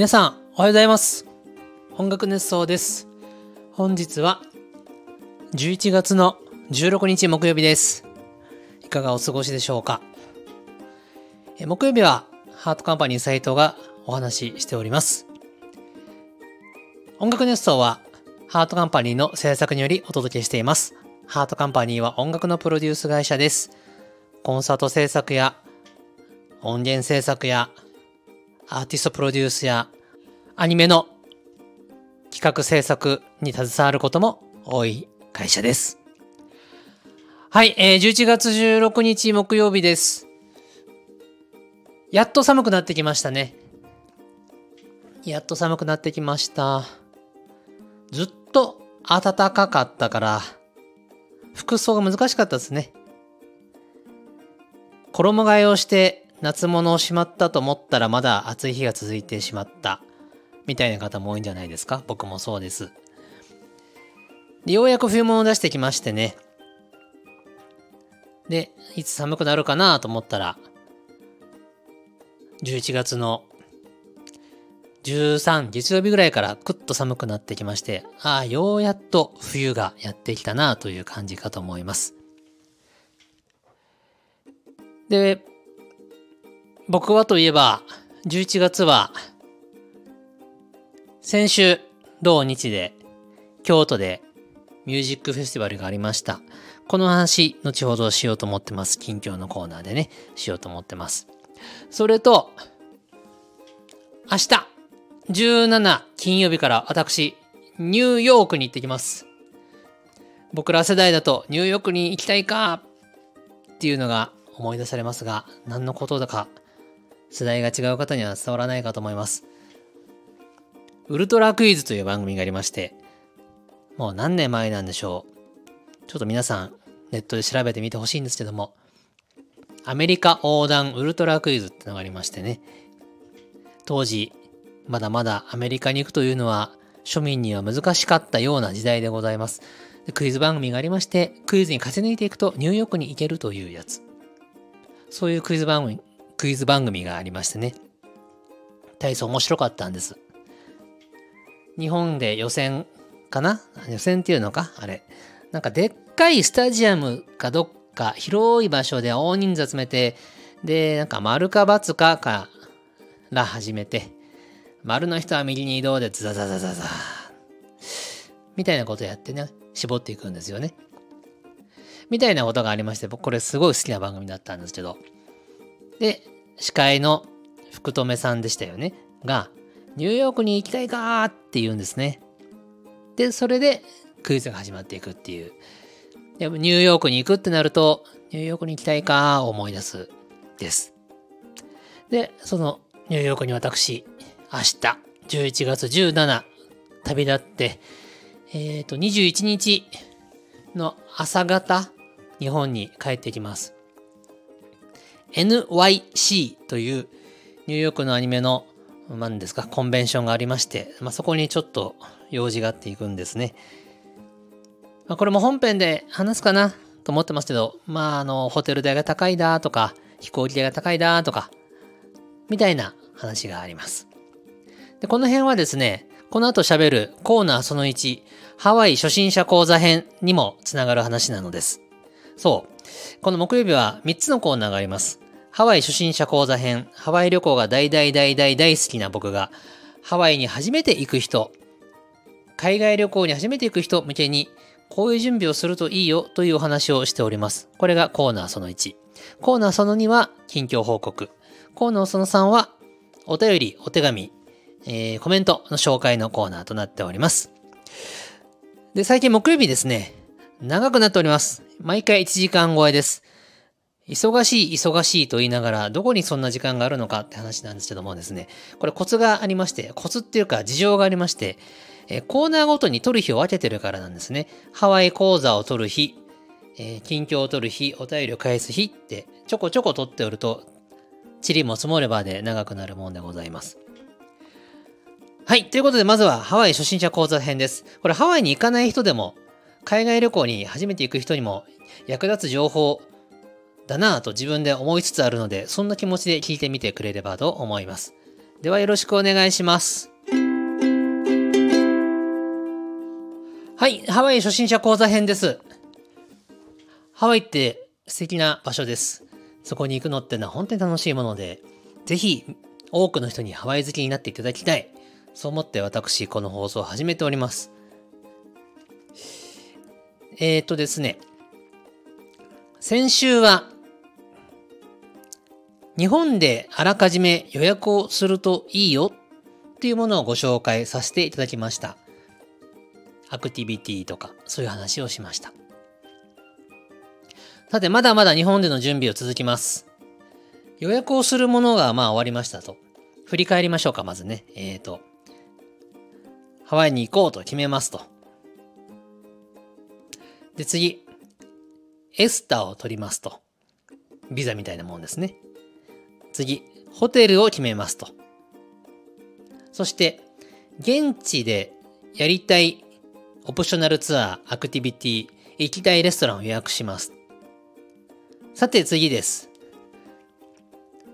皆さん、おはようございます。音楽熱奏です。本日は11月の16日木曜日です。いかがお過ごしでしょうかえ木曜日はハートカンパニー斉藤がお話ししております。音楽熱奏はハートカンパニーの制作によりお届けしています。ハートカンパニーは音楽のプロデュース会社です。コンサート制作や音源制作やアーティストプロデュースやアニメの企画制作に携わることも多い会社です。はい、えー、11月16日木曜日です。やっと寒くなってきましたね。やっと寒くなってきました。ずっと暖かかったから、服装が難しかったですね。衣替えをして夏物をしまったと思ったらまだ暑い日が続いてしまった。みたいな方も多いんじゃないですか？僕もそうです。でようやく冬物を出してきましてね。で、いつ寒くなるかなと思ったら、11月の13、月曜日ぐらいからくっと寒くなってきまして、ああ、ようやっと冬がやってきたなという感じかと思います。で、僕はといえば、11月は、先週、同日で、京都でミュージックフェスティバルがありました。この話、後ほどしようと思ってます。近況のコーナーでね、しようと思ってます。それと、明日、17金曜日から私、ニューヨークに行ってきます。僕ら世代だとニューヨークに行きたいかっていうのが思い出されますが、何のことだか世代が違う方には伝わらないかと思います。ウルトラクイズという番組がありまして、もう何年前なんでしょう。ちょっと皆さんネットで調べてみてほしいんですけども、アメリカ横断ウルトラクイズってのがありましてね、当時、まだまだアメリカに行くというのは庶民には難しかったような時代でございます。クイズ番組がありまして、クイズに勝ち抜いていくとニューヨークに行けるというやつ。そういうクイズ番組、クイズ番組がありましてね。大層面白かったんです。日本で予選かな？予選っていうのか？あれ。なんかでっかいスタジアムかどっか広い場所で大人数集めて、で、なんか丸か×かから始めて、丸の人は右に移動でザザザザザみたいなことやってね、絞っていくんですよね。みたいなことがありまして、僕これすごい好きな番組だったんですけど。で、司会の福留さんでしたよね。が、ニューヨークに行きたいかーって言うんですね。で、それでクイズが始まっていくっていう。でニューヨークに行くってなると、ニューヨークに行きたいかー思い出すです。で、そのニューヨークに私、明日、11月17、旅立って、えっ、ー、と、21日の朝方、日本に帰ってきます。NYC というニューヨークのアニメの何ですか、コンベンションがありまして、まあ、そこにちょっと用事があっていくんですね。まあ、これも本編で話すかなと思ってますけど、まあ、あの、ホテル代が高いだとか、飛行機代が高いだとか、みたいな話があります。で、この辺はですね、この後喋るコーナーその1、ハワイ初心者講座編にもつながる話なのです。そう。この木曜日は3つのコーナーがあります。ハワイ初心者講座編、ハワイ旅行が大大大大大好きな僕が、ハワイに初めて行く人、海外旅行に初めて行く人向けに、こういう準備をするといいよというお話をしております。これがコーナーその1。コーナーその2は近況報告。コーナーその3はお便り、お手紙、えー、コメントの紹介のコーナーとなっております。で、最近木曜日ですね、長くなっております。毎回1時間超えです。忙しい忙しいと言いながら、どこにそんな時間があるのかって話なんですけどもですね、これコツがありまして、コツっていうか事情がありまして、え、コーナーごとに取る日を分けてるからなんですね。ハワイ講座を取る日、え、近況を取る日、お便りを返す日って、ちょこちょこ取っておると、塵も積もればで長くなるもんでございます。はい。ということで、まずはハワイ初心者講座編です。これハワイに行かない人でも、海外旅行に初めて行く人にも役立つ情報だなぁと自分で思いつつあるので、そんな気持ちで聞いてみてくれればと思います。ではよろしくお願いします。はい、ハワイ初心者講座編です。ハワイって素敵な場所です。そこに行くのってのは本当に楽しいもので、ぜひ多くの人にハワイ好きになっていただきたい。そう思って私、この放送を始めております。えっ、ー、とですね、先週は、日本であらかじめ予約をするといいよっていうものをご紹介させていただきました。アクティビティとか、そういう話をしました。さて、まだまだ日本での準備を続きます。予約をするものがまあ終わりましたと。振り返りましょうか、まずね。えっ、ー、と、ハワイに行こうと決めますと。で、次、エスターを取りますと。ビザみたいなもんですね。次、ホテルを決めますと。そして、現地でやりたいオプショナルツアー、アクティビティ、行きたいレストランを予約します。さて次です。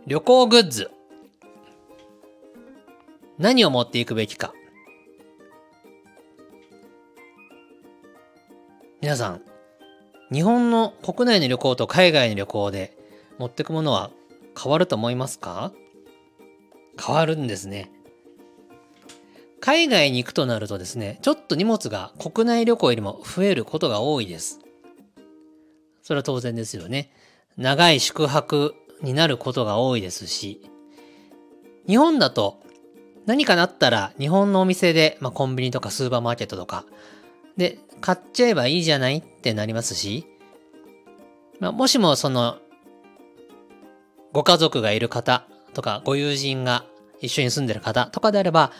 旅行グッズ。何を持っていくべきか。皆さん、日本の国内の旅行と海外の旅行で持ってくものは変わると思いますか？変わるんですね。海外に行くとなるとですね、ちょっと荷物が国内旅行よりも増えることが多いです。それは当然ですよね。長い宿泊になることが多いですし、日本だと何かなったら日本のお店で、まあ、コンビニとかスーパーマーケットとかで買っちゃえばいいじゃないってなりますし、まあ、もしもその、ご家族がいる方とか、ご友人が一緒に住んでる方とかであれば、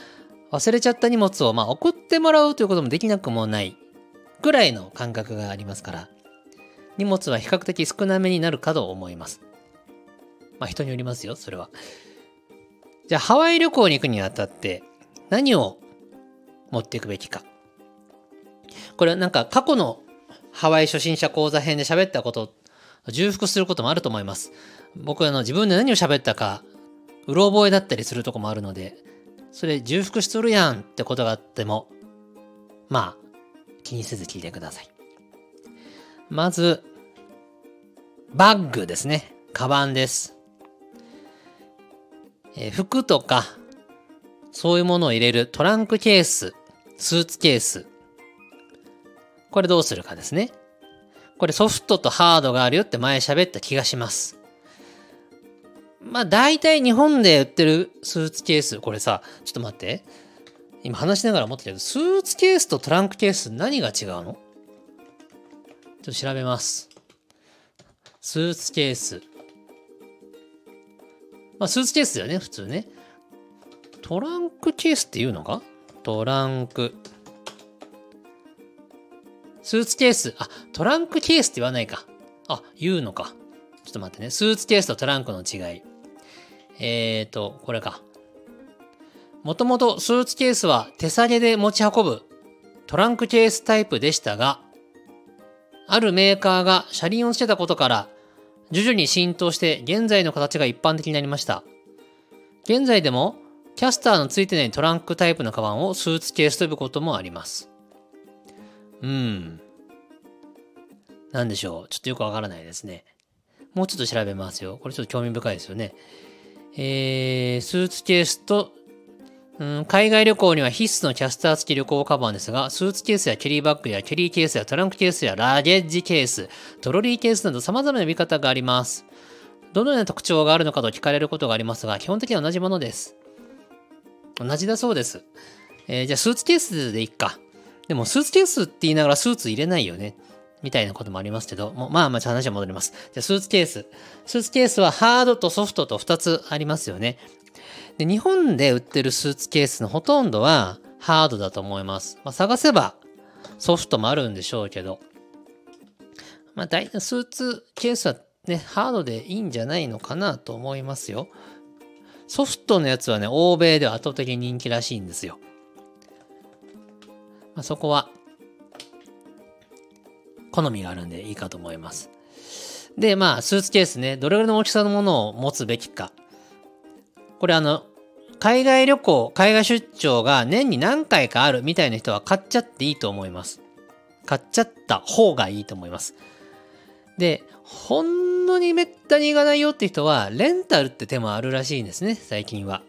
忘れちゃった荷物をまあ送ってもらうということもできなくもないぐらいの感覚がありますから、荷物は比較的少なめになるかと思います。まあ人によりますよ、それは。じゃあハワイ旅行に行くにあたって何を持っていくべきか。これはなんか過去のハワイ初心者講座編で喋ったこと重複することもあると思います。僕はあの自分で何を喋ったか、うろ覚えだったりするとこもあるので、それ重複しとるやんってことがあっても、まあ、気にせず聞いてください。まず、バッグですね。カバンです。えー、服とか、そういうものを入れるトランクケース、スーツケース、これどうするかですね。これソフトとハードがあるよって前喋った気がします。まあ大体日本で売ってるスーツケース、これさ、ちょっと待って。今話しながら思ったけど、スーツケースとトランクケース何が違うの？ちょっと調べます。スーツケース。まあスーツケースだよね、普通ね。トランクケースって言うのか？トランク。スーツケース、あ、トランクケースって言わないか。あ、言うのか。ちょっと待ってね。スーツケースとトランクの違い。えーと、これか。もともとスーツケースは手提げで持ち運ぶトランクケースタイプでしたが、あるメーカーが車輪をつけたことから、徐々に浸透して現在の形が一般的になりました。現在でも、キャスターのついてないトランクタイプのカバンをスーツケースと呼ぶこともあります。うん。なんでしょう。ちょっとよくわからないですね。もうちょっと調べますよ。これちょっと興味深いですよね。えー、スーツケースと、うん、海外旅行には必須のキャスター付き旅行カバンですが、スーツケースやキャリーバッグやキャリーケースやトランクケースやラゲッジケース、トロリーケースなど様々な見方があります。どのような特徴があるのかと聞かれることがありますが、基本的には同じものです。同じだそうです。えー、じゃあスーツケースでいっか。でもスーツケースって言いながらスーツ入れないよね。みたいなこともありますけど、もまあまあ話は戻ります。じゃスーツケース。スーツケースはハードとソフトと2つありますよね。で、日本で売ってるスーツケースのほとんどはハードだと思います。まあ、探せばソフトもあるんでしょうけど、まあ大体スーツケースはね、ハードでいいんじゃないのかなと思いますよ。ソフトのやつはね、欧米では圧倒的に人気らしいんですよ。まあ、そこは好みがあるんでいいかと思います。で、まあ、スーツケースね、どれぐらいの大きさのものを持つべきか。これあの、海外旅行、海外出張が年に何回かあるみたいな人は買っちゃっていいと思います。買っちゃった方がいいと思います。で、ほんのにめったに行かないよって人は、レンタルって手もあるらしいんですね、最近は。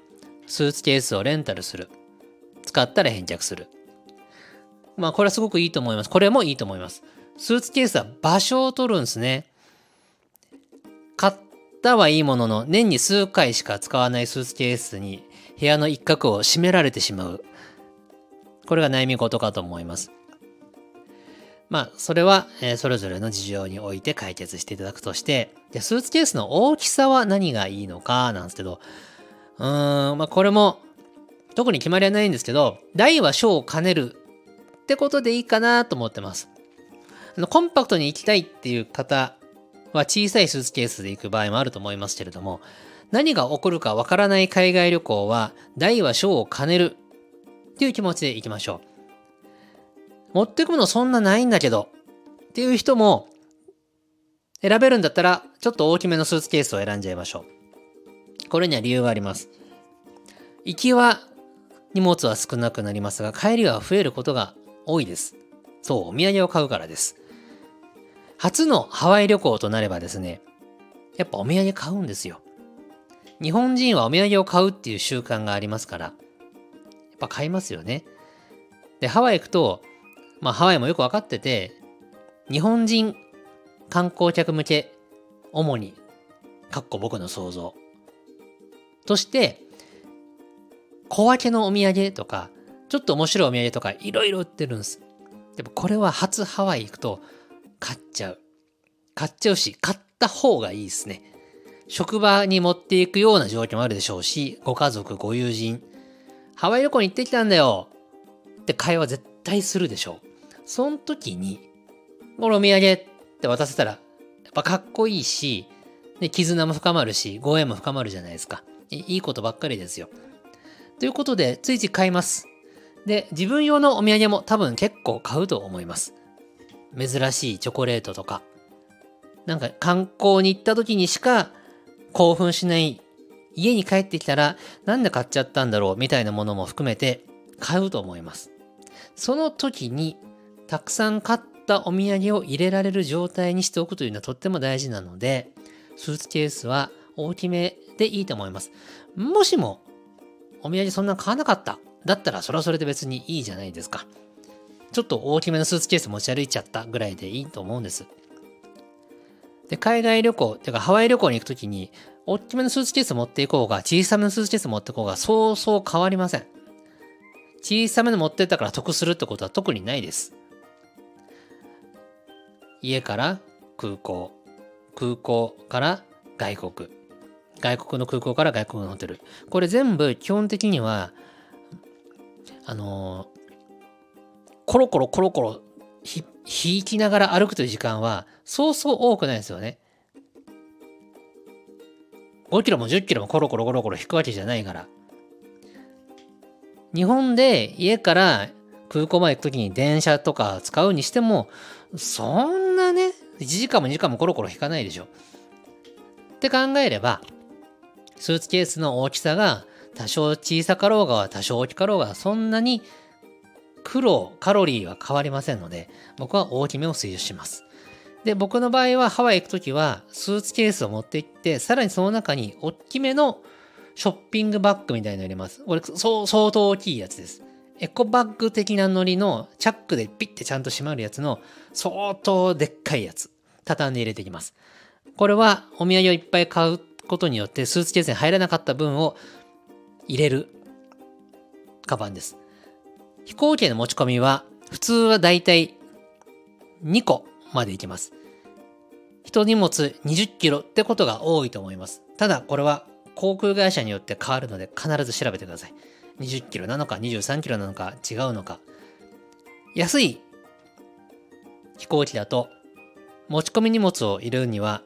スーツケースをレンタルする。使ったら返却する。まあ、これはすごくいいと思います。これもいいと思います。スーツケースは場所を取るんですね。買ったはいいものの、年に数回しか使わないスーツケースに部屋の一角を閉められてしまう。これが悩み事かと思います。まあ、それは、えー、それぞれの事情において解決していただくとして、で、スーツケースの大きさは何がいいのかなんですけど、うーん、まあ、これも、特に決まりはないんですけど、大は小を兼ねるってことでいいかなと思ってます。コンパクトに行きたいっていう方は小さいスーツケースで行く場合もあると思いますけれども、何が起こるかわからない海外旅行は、大は小を兼ねるっていう気持ちで行きましょう。持ってくものそんなないんだけどっていう人も選べるんだったらちょっと大きめのスーツケースを選んじゃいましょう。これには理由があります。行きは荷物は少なくなりますが帰りは増えることが多いです。そう、お土産を買うからです。初のハワイ旅行となればですね、やっぱお土産買うんですよ。日本人はお土産を買うっていう習慣がありますから、やっぱ買いますよね。で、ハワイ行くと、まあハワイもよくわかってて、日本人観光客向け、主に、かっこ僕の想像。として、小分けのお土産とか、ちょっと面白いお土産とかいろいろ売ってるんです。でもこれは初ハワイ行くと買っちゃう。買っちゃうし、買った方がいいですね。職場に持っていくような状況もあるでしょうし、ご家族、ご友人、ハワイ旅行に行ってきたんだよって会話絶対するでしょう。その時に、これお土産って渡せたら、やっぱかっこいいし、で絆も深まるし、ご縁も深まるじゃないですか。いいことばっかりですよ。ということで、ついつい買います。で、自分用のお土産も多分結構買うと思います。珍しいチョコレートとか。なんか観光に行った時にしか興奮しない家に帰ってきたらなんで買っちゃったんだろうみたいなものも含めて買うと思います。その時にたくさん買ったお土産を入れられる状態にしておくというのはとっても大事なので、スーツケースは大きめでいいと思います。もしも、お土産そんな買わなかった。だったらそれはそれで別にいいじゃないですか。ちょっと大きめのスーツケース持ち歩いちゃったぐらいでいいと思うんです。で、海外旅行、てかハワイ旅行に行くときに、大きめのスーツケース持っていこうが、小さめのスーツケース持っていこうが、そうそう変わりません。小さめの持ってったから得するってことは特にないです。家から空港、空港から外国、外国の空港から外国のホテル。これ全部基本的には、あの、コロコロコロコロ引きながら歩くという時間はそうそう多くないですよね。5キロも10キロもコロコロコロコロ引くわけじゃないから。日本で家から空港まで行くときに電車とか使うにしても、そんなね、1時間も2時間もコロコロ引かないでしょ。って考えれば、スーツケースの大きさが多少小さかろうが多少大きかろうがそんなに苦労、カロリーは変わりませんので、僕は大きめを推奨します。で、僕の場合はハワイ行くときはスーツケースを持って行って、さらにその中に大きめのショッピングバッグみたいなの入れます。これ、相当大きいやつです。エコバッグ的なノリのチャックでピッてちゃんと閉まるやつの相当でっかいやつ。畳んで入れていきます。これはお土産をいっぱい買うことによってスーツケースに入らなかった分を入れるカバンです。飛行機への持ち込みは普通はだいたい2個まで行きます。一荷物20キロってことが多いと思います。ただこれは航空会社によって変わるので必ず調べてください。20キロなのか23キロなのか違うのか。安い飛行機だと持ち込み荷物を入れるには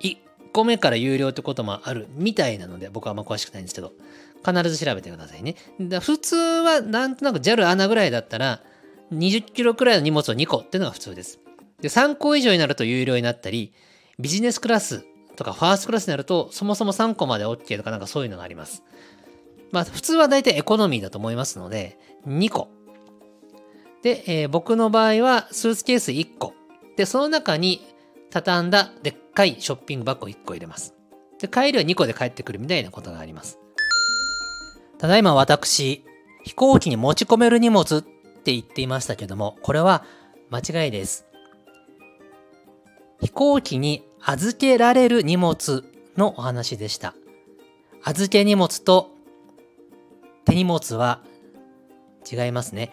1個目から有料ってこともあるみたいなので僕はあんま詳しくないんですけど必ず調べてくださいね。普通はなんとなく JAL 穴ぐらいだったら20キロくらいの荷物を2個っていうのが普通です。で3個以上になると有料になったりビジネスクラスとかファーストクラスになるとそもそも3個まで OK とかなんかそういうのがあります。まあ普通は大体エコノミーだと思いますので、2個。で、えー僕の場合はスーツケース1個。で、その中に畳んだでっかいショッピングバッグを1個入れます。で、帰りは2個で帰ってくるみたいなことがあります。ただいま私、飛行機に持ち込める荷物って言っていましたけども、これは間違いです。飛行機に預けられる荷物のお話でした。預け荷物と手荷物は違いますね。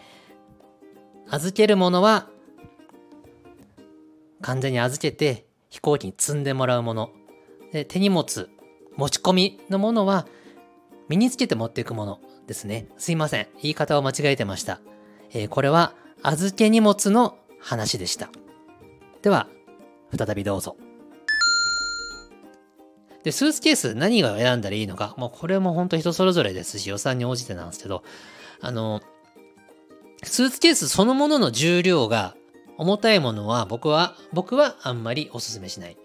預けるものは完全に預けて飛行機に積んでもらうもの。で手荷物、持ち込みのものは身につけて持っていくものですね。すいません。言い方を間違えてました。えーこれは預け荷物の話でした。では、再びどうぞ。で、スーツケース何が選んだらいいのか、もうこれも本当人それぞれですし、予算に応じてなんですけど、あの、スーツケースそのものの重量が重たいものは僕は、僕はあんまりお勧めしない。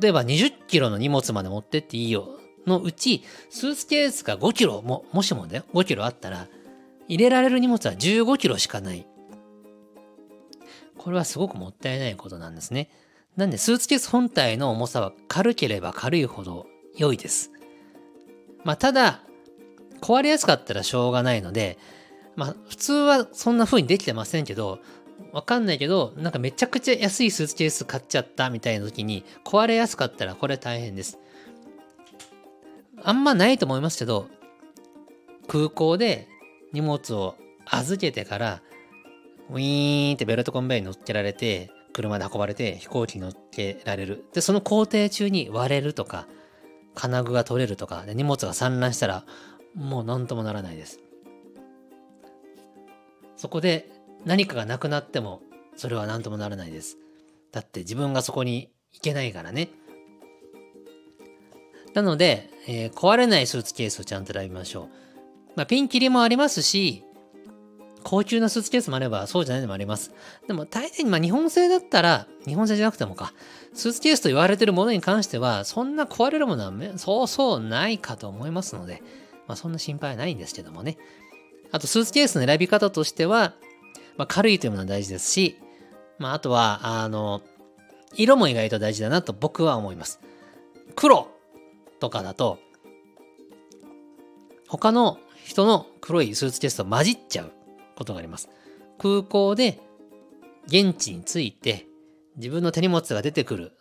例えば20キロの荷物まで持ってっていいよのうち、スーツケースが5キロも、もしもだよ、5キロあったら、入れられる荷物は15キロしかない。これはすごくもったいないことなんですね。なんで、スーツケース本体の重さは軽ければ軽いほど良いです。まあ、ただ、壊れやすかったらしょうがないので、まあ、普通はそんな風にできてませんけど、わかんないけど、なんかめちゃくちゃ安いスーツケース買っちゃったみたいな時に、壊れやすかったらこれ大変です。あんまないと思いますけど、空港で荷物を預けてから、ウィーンってベルトコンベイに乗っけられて、車で運ばれて飛行機に乗っけられる。で、その工程中に割れるとか、金具が取れるとか、で荷物が散乱したら、もう何ともならないです。そこで何かがなくなっても、それは何ともならないです。だって自分がそこに行けないからね。なので、えー壊れないスーツケースをちゃんと選びましょう。まあ、ピンキリもありますし、高級なスーツケースもあればそうじゃないのもあります。でも大抵、まあ日本製だったら、日本製じゃなくてもか、スーツケースと言われてるものに関しては、そんな壊れるものはそうそうないかと思いますので、まあそんな心配はないんですけどもね。あとスーツケースの選び方としては、まあ軽いというものは大事ですし、まああとは、あの、色も意外と大事だなと僕は思います。黒とかだと、他の人の黒いスーツケースと混じっちゃうことがあります。空港で現地に着いて自分の手荷物が出てくる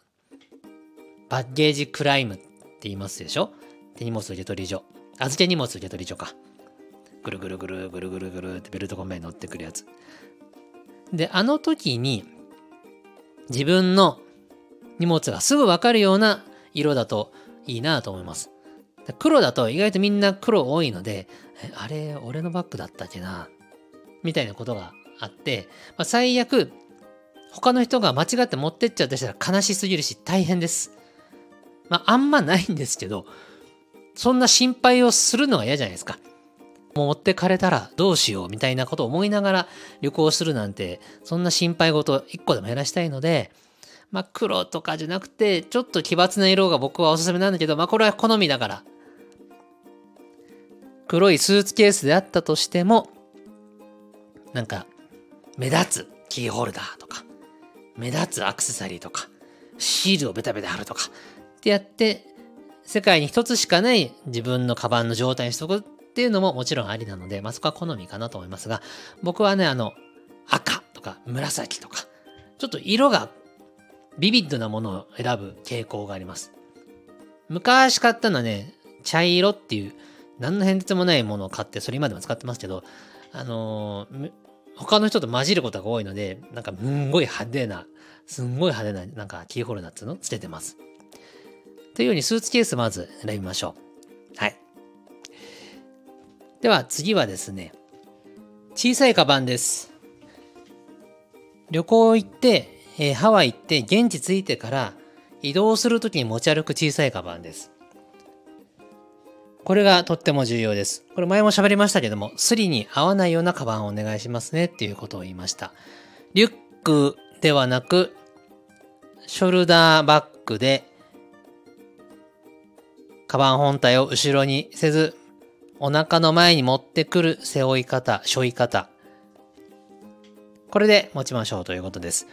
バッゲージクライムって言いますでしょ？手荷物受け取り所。預け荷物受け取り所か。ぐるぐるぐるぐるぐるぐるってベルトコンベに乗ってくるやつ。で、あの時に自分の荷物がすぐわかるような色だといいなと思います。黒だと意外とみんな黒多いので、あれ、俺のバッグだったっけな？みたいなことがあって、まあ、最悪、他の人が間違って持ってっちゃったしたら悲しすぎるし大変です。まあ、あんまないんですけど、そんな心配をするのが嫌じゃないですか。もう持ってかれたらどうしようみたいなことを思いながら旅行するなんて、そんな心配事一個でも減らしたいので、まあ黒とかじゃなくて、ちょっと奇抜な色が僕はおすすめなんだけど、まあこれは好みだから。黒いスーツケースであったとしても、なんか、目立つキーホルダーとか、目立つアクセサリーとか、シールをベタベタ貼るとか、ってやって、世界に一つしかない自分のカバンの状態にしとくっていうのももちろんありなので、まあそこは好みかなと思いますが、僕はね、あの、赤とか紫とか、ちょっと色がビビッドなものを選ぶ傾向があります。昔買ったのはね、茶色っていう、何の変哲もないものを買って、それ今でも使ってますけど、あのー他の人と混じることが多いので、なんか、すんごい派手な、すんごい派手な、なんか、キーホルダーっていうのをつけてます。というように、スーツケースまず選びましょう。はい。では、次はですね、小さいカバンです。旅行行って、えーハワイって、現地着いてから、移動するときに持ち歩く小さいカバンです。これがとっても重要です。これ前も喋りましたけども、スリに合わないようなカバンをお願いしますねっていうことを言いました。リュックではなく、ショルダーバッグで、カバン本体を後ろにせず、お腹の前に持ってくる背負い方、背負い方。これで持ちましょうということです。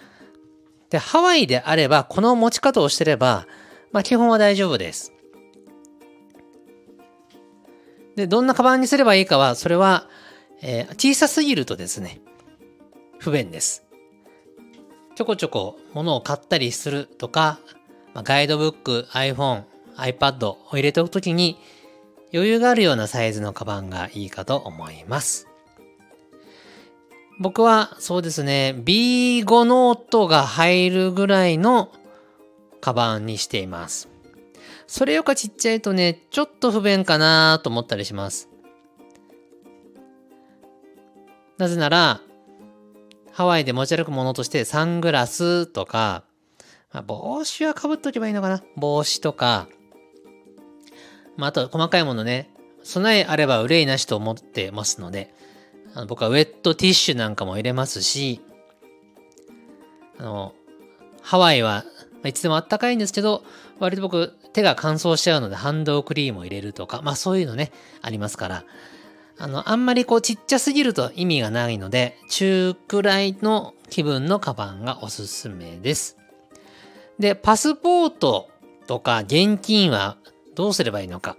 で、ハワイであれば、この持ち方をしてれば、まあ基本は大丈夫です。で、どんなカバンにすればいいかは、それは、えー、小さすぎるとですね、不便です。ちょこちょこ物を買ったりするとか、まあ、ガイドブック、iPhone、iPad を入れておくときに余裕があるようなサイズのカバンがいいかと思います。僕はそうですね、B5 ノートが入るぐらいのカバンにしています。それよかちっちゃいとね、ちょっと不便かなと思ったりします。なぜなら、ハワイで持ち歩くものとしてサングラスとか、まあ、帽子はかぶっとけばいいのかな帽子とか、まあ、あと細かいものね、備えあれば憂いなしと思ってますので、あの僕はウェットティッシュなんかも入れますし、あの、ハワイはいつでもあったかいんですけど、割と僕手が乾燥しちゃうのでハンドクリームを入れるとか、まあそういうのね、ありますから、あの、あんまりこうちっちゃすぎると意味がないので、中くらいの気分のカバンがおすすめです。で、パスポートとか現金はどうすればいいのか。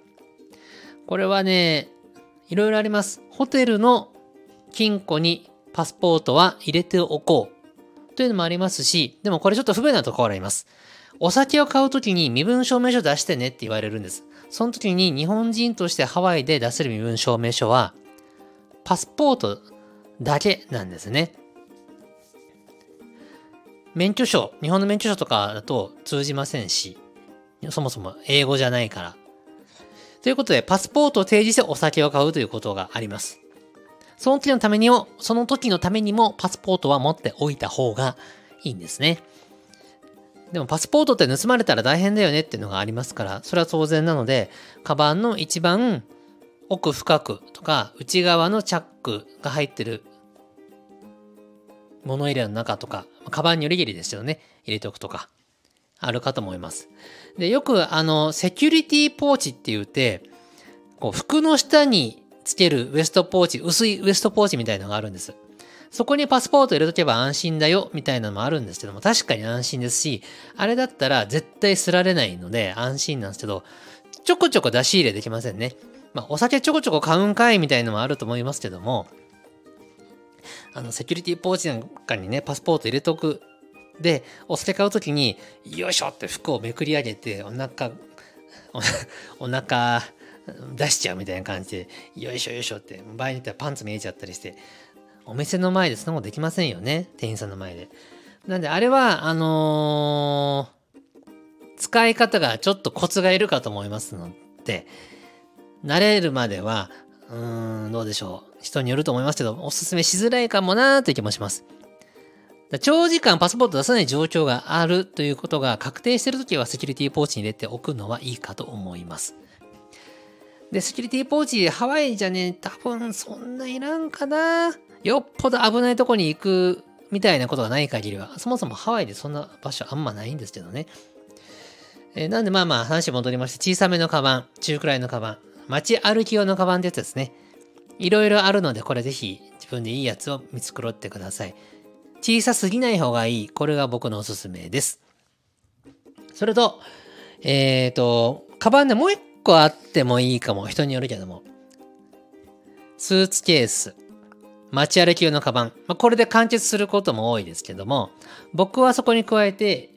これはね、いろいろあります。ホテルの金庫にパスポートは入れておこうというのもありますし、でもこれちょっと不便なところあります。お酒を買うときに身分証明書出してねって言われるんです。その時に日本人としてハワイで出せる身分証明書はパスポートだけなんですね。免許証、日本の免許証とかだと通じませんし、そもそも英語じゃないから。ということで、パスポートを提示してお酒を買うということがあります。その時のためにも、その時のためにもパスポートは持っておいた方がいいんですね。でもパスポートって盗まれたら大変だよねっていうのがありますから、それは当然なので、カバンの一番奥深くとか、内側のチャックが入ってる物入れの中とか、カバンによりぎりですよね、入れておくとか、あるかと思います。で、よくあの、セキュリティポーチって言って、こう、服の下につけるウエストポーチ、薄いウエストポーチみたいのがあるんです。そこにパスポート入れとけば安心だよ、みたいなのもあるんですけども、確かに安心ですし、あれだったら絶対すられないので安心なんですけど、ちょこちょこ出し入れできませんね。まあ、お酒ちょこちょこ買うんかいみたいなのもあると思いますけども、あの、セキュリティポーチなんかにね、パスポート入れとく。で、お酒買うときに、よいしょって服をめくり上げて、お腹、お腹出しちゃうみたいな感じで、よいしょよいしょって、場合によってはパンツ見えちゃったりして、お店の前でそんなことできませんよね。店員さんの前で。なんで、あれは、あのー、使い方がちょっとコツがいるかと思いますので、慣れるまでは、うーん、どうでしょう。人によると思いますけど、おすすめしづらいかもなーという気もします。長時間パスポート出さない状況があるということが確定しているときはセキュリティポーチに入れておくのはいいかと思います。で、セキュリティポーチ、ハワイじゃね、多分そんないらんかな。よっぽど危ないとこに行くみたいなことがない限りは、そもそもハワイでそんな場所あんまないんですけどね。えー、なんでまあまあ話戻りまして、小さめのカバン、中くらいのカバン、街歩き用のカバンってやつですね。いろいろあるので、これぜひ自分でいいやつを見繕ってください。小さすぎない方がいい。これが僕のおすすめです。それと、えっ、ー、と、カバンでもう一個あってもいいかも。人によるけども。スーツケース。街歩き用のカバン。まあ、これで完結することも多いですけども、僕はそこに加えて、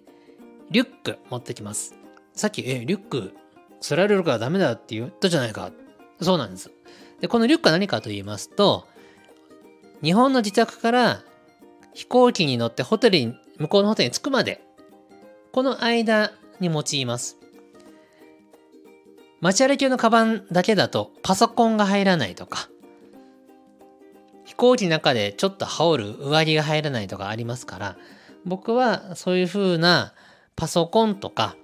リュック持ってきます。さっき、え、リュック、釣られるからダメだって言ったじゃないか。そうなんです。で、このリュックは何かと言いますと、日本の自宅から飛行機に乗ってホテルに、向こうのホテルに着くまで、この間に用います。街歩き用のカバンだけだとパソコンが入らないとか、飛行機の中でちょっと羽織る上着が入らないとかありますから、僕はそういう風なパソコンとか、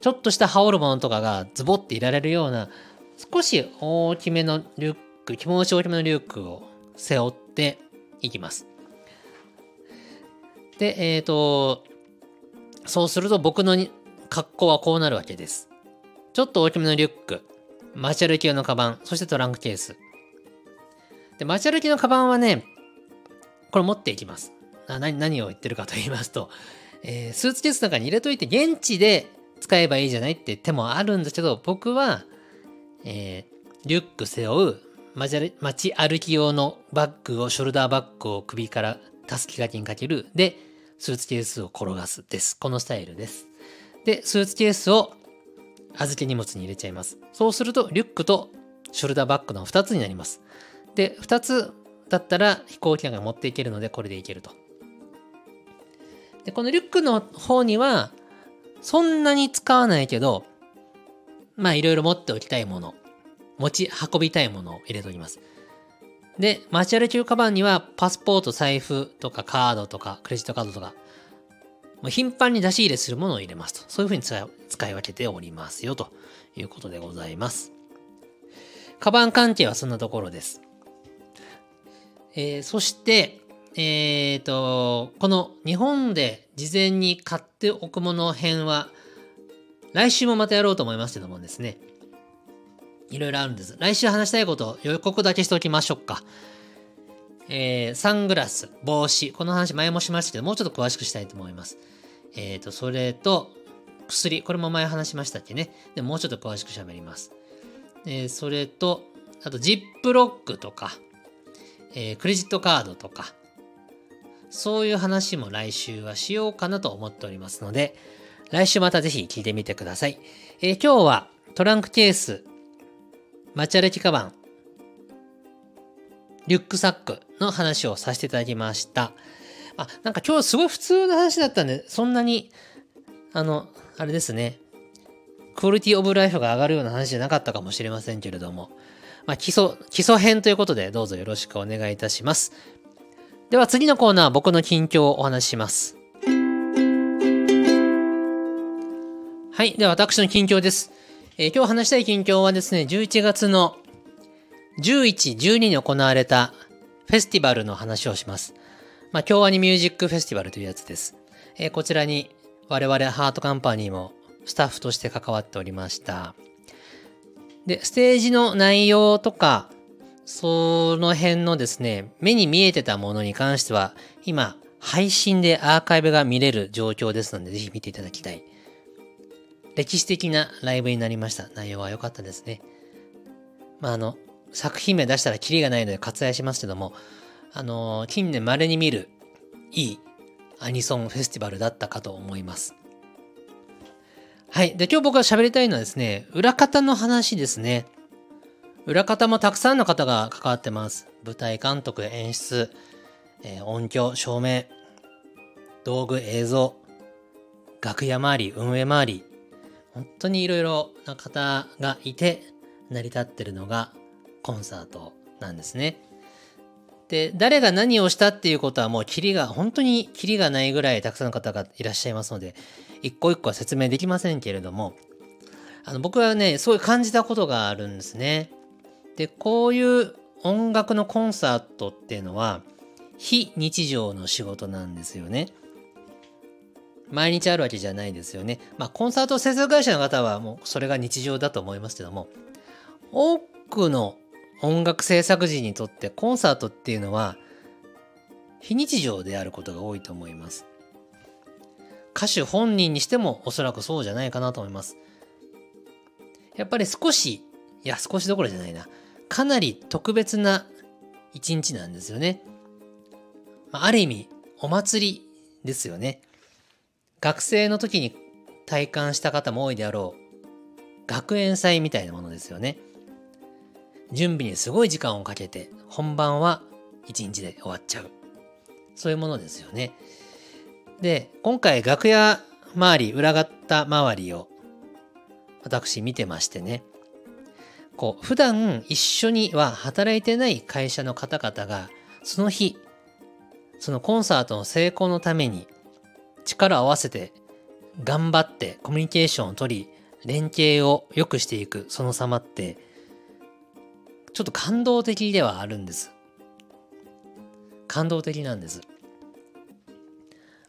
ちょっとした羽織るものとかがズボっていられるような、少し大きめのリュック、気持ち大きめのリュックを背負っていきます。で、えっ、ー、と、そうすると僕の格好はこうなるわけです。ちょっと大きめのリュック。マチ歩き用のカバン、そしてトランクケース。で、マチ歩きのカバンはね、これ持っていきます。何何を言ってるかと言いますと、えー、スーツケースの中に入れといて現地で使えばいいじゃないって手もあるんですけど、僕は、えー、リュック背負う街歩き用のバッグを、ショルダーバッグを首からたすき掛けにかける。で、スーツケースを転がすです。このスタイルです。で、スーツケースを預け荷物に入れちゃいます。そうすると、リュックとショルダーバッグの2つになります。で、2つだったら飛行機なんか持っていけるので、これでいけると。で、このリュックの方には、そんなに使わないけど、まあいろいろ持っておきたいもの、持ち運びたいものを入れておきます。で、街歩きカバンにはパスポート、財布とかカードとかクレジットカードとか、頻繁に出し入れするものを入れますと。そういうふうに使い分けておりますよということでございます。カバン関係はそんなところです。えー、そして、えっ、ー、と、この日本で事前に買っておくもの編は、来週もまたやろうと思いますけどもですね、いろいろあるんです。来週話したいこと予告だけしておきましょうか。えー、サングラス、帽子、この話前もしましたけど、もうちょっと詳しくしたいと思います。えっ、ー、と、それと、薬、これも前話しましたっけね。でもうちょっと詳しく喋ります。えー、それと、あと、ジップロックとか、えー、クレジットカードとか、そういう話も来週はしようかなと思っておりますので、来週またぜひ聞いてみてください。えー、今日はトランクケース、街歩きカバン、リュックサックの話をさせていただきました。あ、なんか今日すごい普通の話だったんで、そんなに、あの、あれですね、クオリティオブライフが上がるような話じゃなかったかもしれませんけれども、まあ、基礎、基礎編ということでどうぞよろしくお願いいたします。では次のコーナー、僕の近況をお話しします。はい。では私の近況です。えー、今日話したい近況はですね、11月の11、12に行われたフェスティバルの話をします。まあ、京アニミュージックフェスティバルというやつです。えー、こちらに我々ハートカンパニーもスタッフとして関わっておりました。で、ステージの内容とか、その辺のですね、目に見えてたものに関しては、今、配信でアーカイブが見れる状況ですので、ぜひ見ていただきたい。歴史的なライブになりました。内容は良かったですね。まあ、あの、作品名出したらキリがないので割愛しますけども、あの、近年稀に見るいいアニソンフェスティバルだったかと思います。はい。で、今日僕が喋りたいのはですね、裏方の話ですね。裏方もたくさんの方が関わってます。舞台監督、演出、えー、音響、照明、道具、映像、楽屋周り、運営周り、本当にいろいろな方がいて成り立ってるのがコンサートなんですね。で、誰が何をしたっていうことはもうキリが、本当にキリがないぐらいたくさんの方がいらっしゃいますので、一個一個は説明できませんけれども、あの僕はね、そうい感じたことがあるんですね。で、こういう音楽のコンサートっていうのは、非日常の仕事なんですよね。毎日あるわけじゃないですよね。まあ、コンサート制作会社の方はもうそれが日常だと思いますけども、多くの音楽制作時にとってコンサートっていうのは非日常であることが多いと思います。歌手本人にしてもおそらくそうじゃないかなと思います。やっぱり少し、いや少しどころじゃないな、かなり特別な一日なんですよね。ある意味、お祭りですよね。学生の時に体感した方も多いであろう学園祭みたいなものですよね。準備にすごい時間をかけて本番は1日で終わっちゃう。そういうものですよね。で、今回楽屋周り、裏方周りを私見てましてね。こう、普段一緒には働いてない会社の方々が、その日、そのコンサートの成功のために力を合わせて頑張ってコミュニケーションを取り、連携を良くしていくその様って、ちょっと感動的ではあるんです。感動的なんです。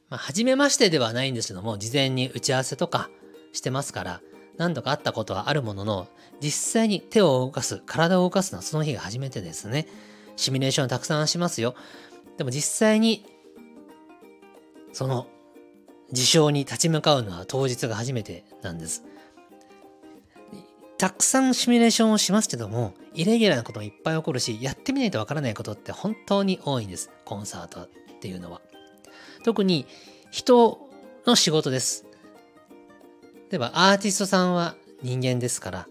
まあ、初めましてではないんですけども、事前に打ち合わせとかしてますから、何度か会ったことはあるものの、実際に手を動かす、体を動かすのはその日が初めてですね。シミュレーションたくさんしますよ。でも実際に、その事象に立ち向かうのは当日が初めてなんです。たくさんシミュレーションをしますけども、イレギュラーなこともいっぱい起こるし、やってみないとわからないことって本当に多いんです。コンサートっていうのは。特に人の仕事です。例えばアーティストさんは人間ですから、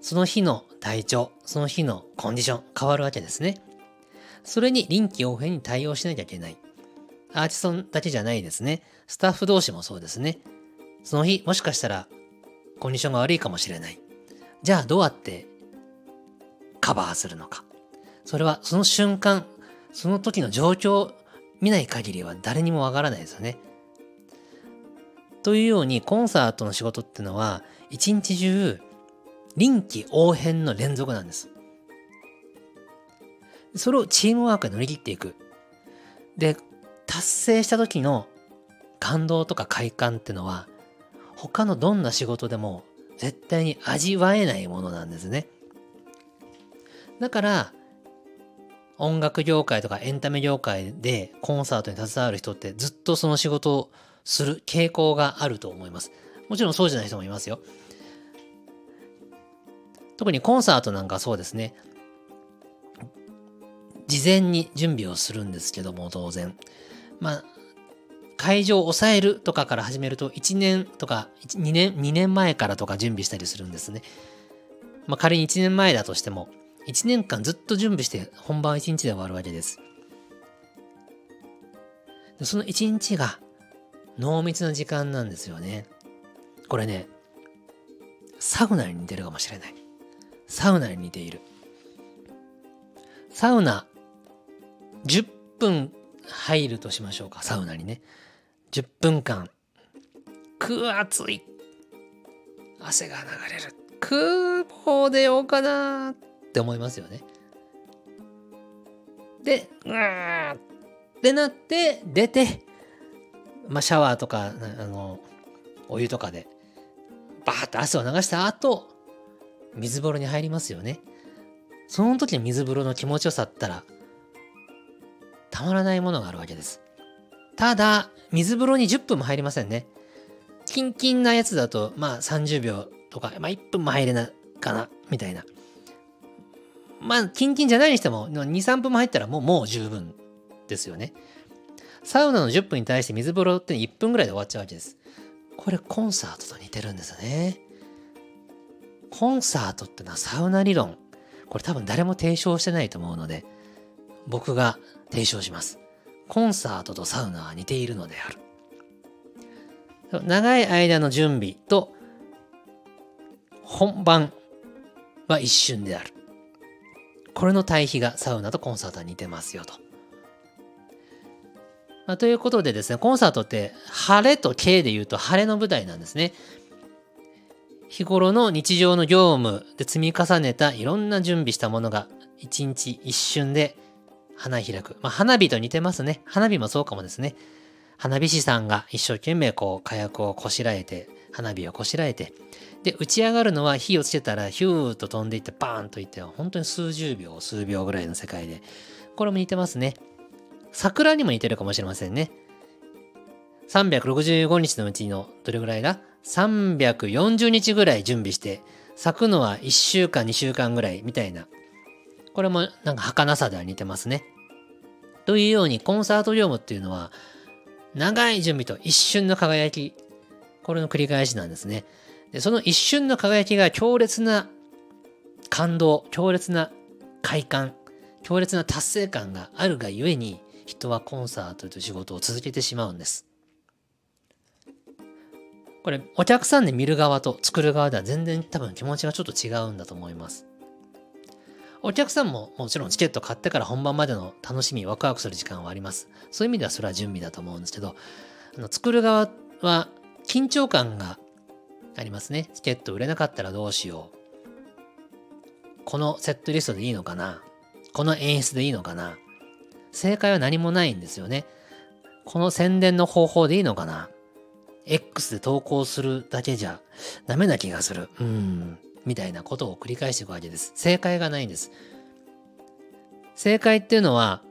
その日の体調、その日のコンディション変わるわけですね。それに臨機応変に対応しなきゃいけない。アーティストだけじゃないですね。スタッフ同士もそうですね。その日、もしかしたらコンディションが悪いかもしれない。じゃあどうやってカバーするのか。それはその瞬間、その時の状況を見ない限りは誰にもわからないですよね。というようにコンサートの仕事ってのは一日中臨機応変の連続なんです。それをチームワークで乗り切っていく。で、達成した時の感動とか快感ってのは他のどんな仕事でも絶対に味わえないものなんですね。だから、音楽業界とかエンタメ業界でコンサートに携わる人ってずっとその仕事をする傾向があると思います。もちろんそうじゃない人もいますよ。特にコンサートなんかそうですね。事前に準備をするんですけども、当然。まあ、会場を抑えるとかから始めると1年とか2年、2年前からとか準備したりするんですね。まあ仮に1年前だとしても、1年間ずっと準備して本番1日で終わるわけです。その1日が濃密な時間なんですよね。これね、サウナに似てるかもしれない。サウナに似ている。サウナ、10分入るとしましょうか、サウナにね。10分間、くわ暑い。汗が流れる。くー、もう出ようかなって思いますよね。で、うーってなって、出て、まあ、シャワーとか、あの、お湯とかで、バーッと汗を流した後、水風呂に入りますよね。その時の水風呂の気持ちよさったら、たまらないものがあるわけです。ただ、水風呂に10分も入りませんね。キンキンなやつだと、まあ30秒とか、まあ1分も入れないかな、みたいな。まあ、キンキンじゃないにしても、2、3分も入ったらもう、もう十分ですよね。サウナの10分に対して水風呂って1分ぐらいで終わっちゃうわけです。これコンサートと似てるんですよね。コンサートってのはサウナ理論。これ多分誰も提唱してないと思うので、僕が提唱します。コンサートとサウナは似ているのである。長い間の準備と本番は一瞬である。これの対比がサウナとコンサートは似てますよと。まあ、ということでですね、コンサートって晴れと景で言うと晴れの舞台なんですね。日頃の日常の業務で積み重ねたいろんな準備したものが一日一瞬で花開く。まあ、花火と似てますね。花火もそうかもですね。花火師さんが一生懸命こう火薬をこしらえて、花火をこしらえて、で、打ち上がるのは火をつけたらヒューッと飛んでいってバーンといって、本当に数十秒、数秒ぐらいの世界で。これも似てますね。桜にも似てるかもしれませんね。365日のうちのどれぐらいだ ?340 日ぐらい準備して、咲くのは1週間、2週間ぐらいみたいなこれもなんか儚さでは似てますね。というようにコンサート業務っていうのは長い準備と一瞬の輝き、これの繰り返しなんですね。でその一瞬の輝きが強烈な感動、強烈な快感、強烈な達成感があるがゆえに人はコンサートという仕事を続けてしまうんです。これお客さんで見る側と作る側では全然多分気持ちがちょっと違うんだと思います。お客さんももちろんチケット買ってから本番までの楽しみ、ワクワクする時間はあります。そういう意味ではそれは準備だと思うんですけど、あの作る側は緊張感がありますね。チケット売れなかったらどうしよう。このセットリストでいいのかなこの演出でいいのかな正解は何もないんですよね。この宣伝の方法でいいのかな X で投稿するだけじゃダメな気がする。うん。みたいなことを繰り返していくわけです。正解がないんです。正解っていうのは、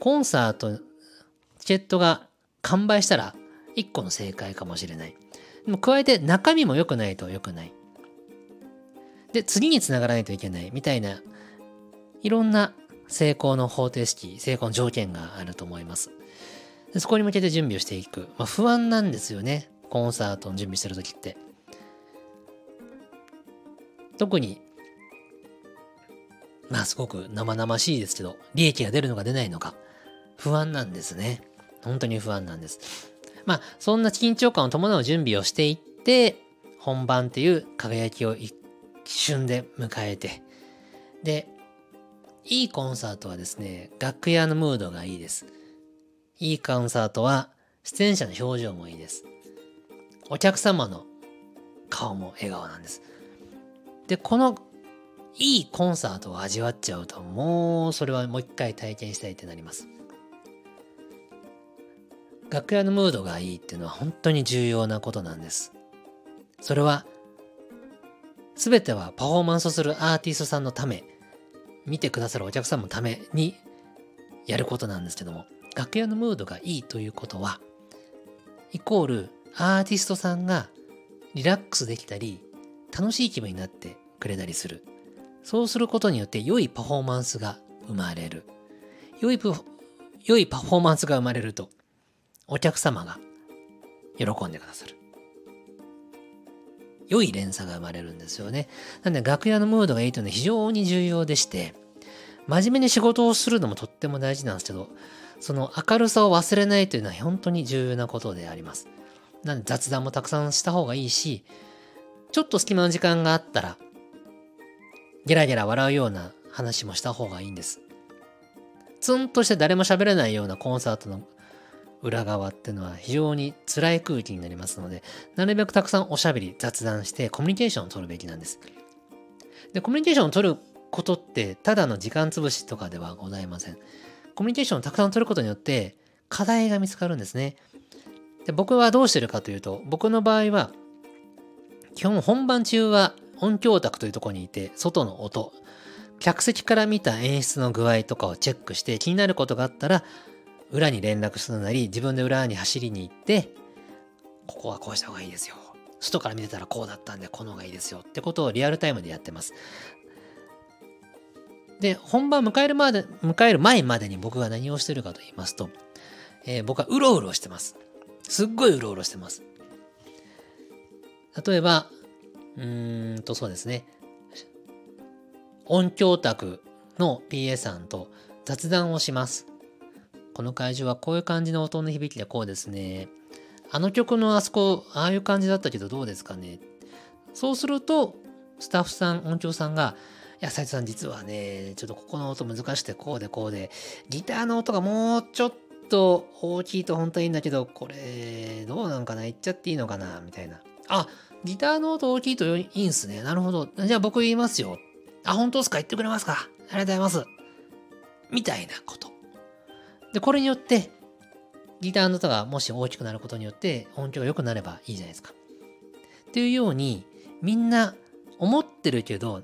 コンサート、チケットが完売したら一個の正解かもしれない。でも加えて中身も良くないと良くない。で、次につながらないといけないみたいな、いろんな成功の方程式、成功の条件があると思います。でそこに向けて準備をしていく。まあ、不安なんですよね。コンサートの準備してる時って。特に、まあすごく生々しいですけど、利益が出るのか出ないのか、不安なんですね。本当に不安なんです。まあ、そんな緊張感を伴う準備をしていって、本番っていう輝きを一瞬で迎えて、で、いいコンサートはですね、楽屋のムードがいいです。いいコンサートは出演者の表情もいいです。お客様の顔も笑顔なんです。で、このいいコンサートを味わっちゃうと、もうそれはもう一回体験したいってなります。楽屋のムードがいいっていうのは本当に重要なことなんです。それは、すべてはパフォーマンスをするアーティストさんのため、見てくださるお客さんのためにやることなんですけども、楽屋のムードがいいということは、イコールアーティストさんがリラックスできたり、楽しい気分になってくれたりする。そうすることによって良いパフォーマンスが生まれる。良い良いパフォーマンスが生まれると、お客様が喜んでくださる。良い連鎖が生まれるんですよね。なんで楽屋のムードがいいというのは非常に重要でして、真面目に仕事をするのもとっても大事なんですけど、その明るさを忘れないというのは本当に重要なことであります。なんで雑談もたくさんした方がいいし、ちょっと隙間の時間があったら、ゲラゲラ笑うような話もした方がいいんです。ツンとして誰も喋れないようなコンサートの裏側ってのは非常に辛い空気になりますので、なるべくたくさんおしゃべり、雑談してコミュニケーションを取るべきなんです。で、コミュニケーションを取ることって、ただの時間潰しとかではございません。コミュニケーションをたくさん取ることによって、課題が見つかるんですね。で僕はどうしてるかというと、僕の場合は、基本本番中は音響卓というところにいて、外の音、客席から見た演出の具合とかをチェックして気になることがあったら裏に連絡するなり、自分で裏に走りに行って、ここはこうした方がいいですよ。外から見てたらこうだったんで、この方がいいですよ。ってことをリアルタイムでやってます。で、本番迎えるまで、迎える前までに僕が何をしてるかと言いますと、えー、僕はうろうろしてます。すっごいうろうろしてます。例えば、うーんとそうですね。音響卓の PA さんと雑談をします。この会場はこういう感じの音の響きでこうですね。あの曲のあそこ、ああいう感じだったけどどうですかね。そうすると、スタッフさん、音響さんが、いや、斉藤さん実はね、ちょっとここの音難しくてこうでこうで、ギターの音がもうちょっと大きいと本当にいいんだけど、これ、どうなんかな言っちゃっていいのかなみたいな。あ、ギターの音大きいといいんすね。なるほど。じゃあ僕言いますよ。あ、本当ですか？言ってくれますか？ありがとうございます。みたいなこと。で、これによって、ギターの音がもし大きくなることによって音響が良くなればいいじゃないですか。っていうように、みんな思ってるけど、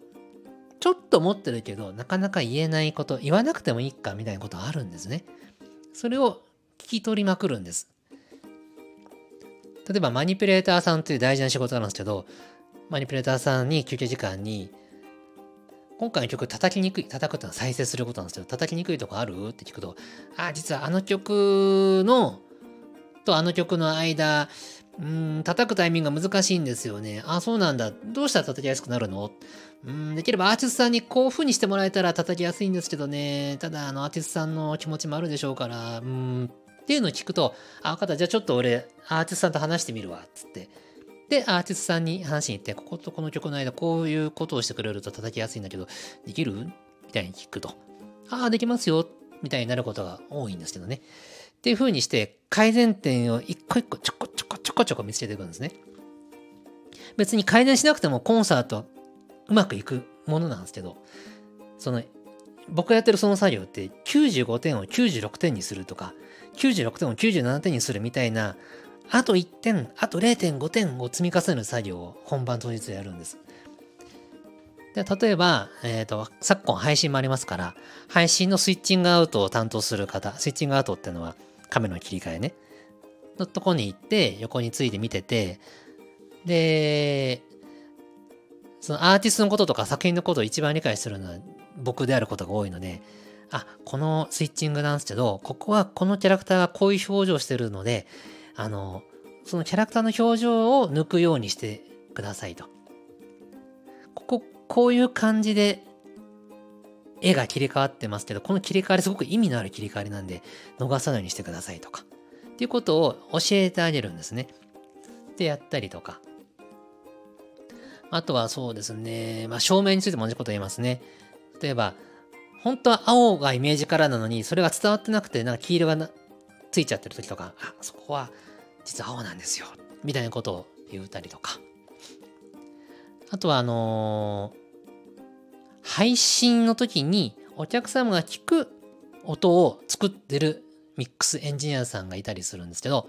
ちょっと思ってるけど、なかなか言えないこと、言わなくてもいいかみたいなことあるんですね。それを聞き取りまくるんです。例えばマニピュレーターさんという大事な仕事なんですけど、マニピュレーターさんに休憩時間に今回の曲叩きにくい、叩くってのは再生することなんですけど、叩きにくいとこある？って聞くと、あ、実はあの曲の、とあの曲の間、うん、叩くタイミングが難しいんですよね。あ、そうなんだ。どうしたら叩きやすくなるの？うん、できればアーティストさんにこういう風にしてもらえたら叩きやすいんですけどね。ただ、あの、アーティストさんの気持ちもあるでしょうから、うん、っていうのを聞くと、あ、分かった。じゃあちょっと俺、アーティストさんと話してみるわ。つって。で、アーティストさんに話しに行って、こことこの曲の間、こういうことをしてくれると叩きやすいんだけど、できる？みたいに聞くと。ああ、できますよ。みたいになることが多いんですけどね。っていう風にして、改善点を一個一個ちょこちょこちょこちょこ見つけていくんですね。別に改善しなくてもコンサートうまくいくものなんですけど、その、僕がやってるその作業って95点を96点にするとか、96点を97点にするみたいな、あと1点、あと0.5点を積み重ねる作業を本番当日やるんです。で例えば、えっ、ー、と、昨今配信もありますから、配信のスイッチングアウトを担当する方、スイッチングアウトっていうのはカメラの切り替えね、のとこに行って、横について見てて、で、そのアーティストのこととか作品のことを一番理解するのは僕であることが多いので、あ、このスイッチングなんですけど、ここはこのキャラクターがこういう表情してるので、あの、そのキャラクターの表情を抜くようにしてくださいと。ここ、こういう感じで絵が切り替わってますけど、この切り替わりすごく意味のある切り替わりなんで、逃さないようにしてくださいとか。っていうことを教えてあげるんですね。で、やったりとか。あとはそうですね、まあ、照明についても同じこと言いますね。例えば、本当は青がイメージカラーなのに、それが伝わってなくて、なんか黄色がついちゃってる時とか、あ、そこは実は青なんですよ。みたいなことを言ったりとか。あとは、あのー、配信の時にお客様が聞く音を作ってるミックスエンジニアさんがいたりするんですけど、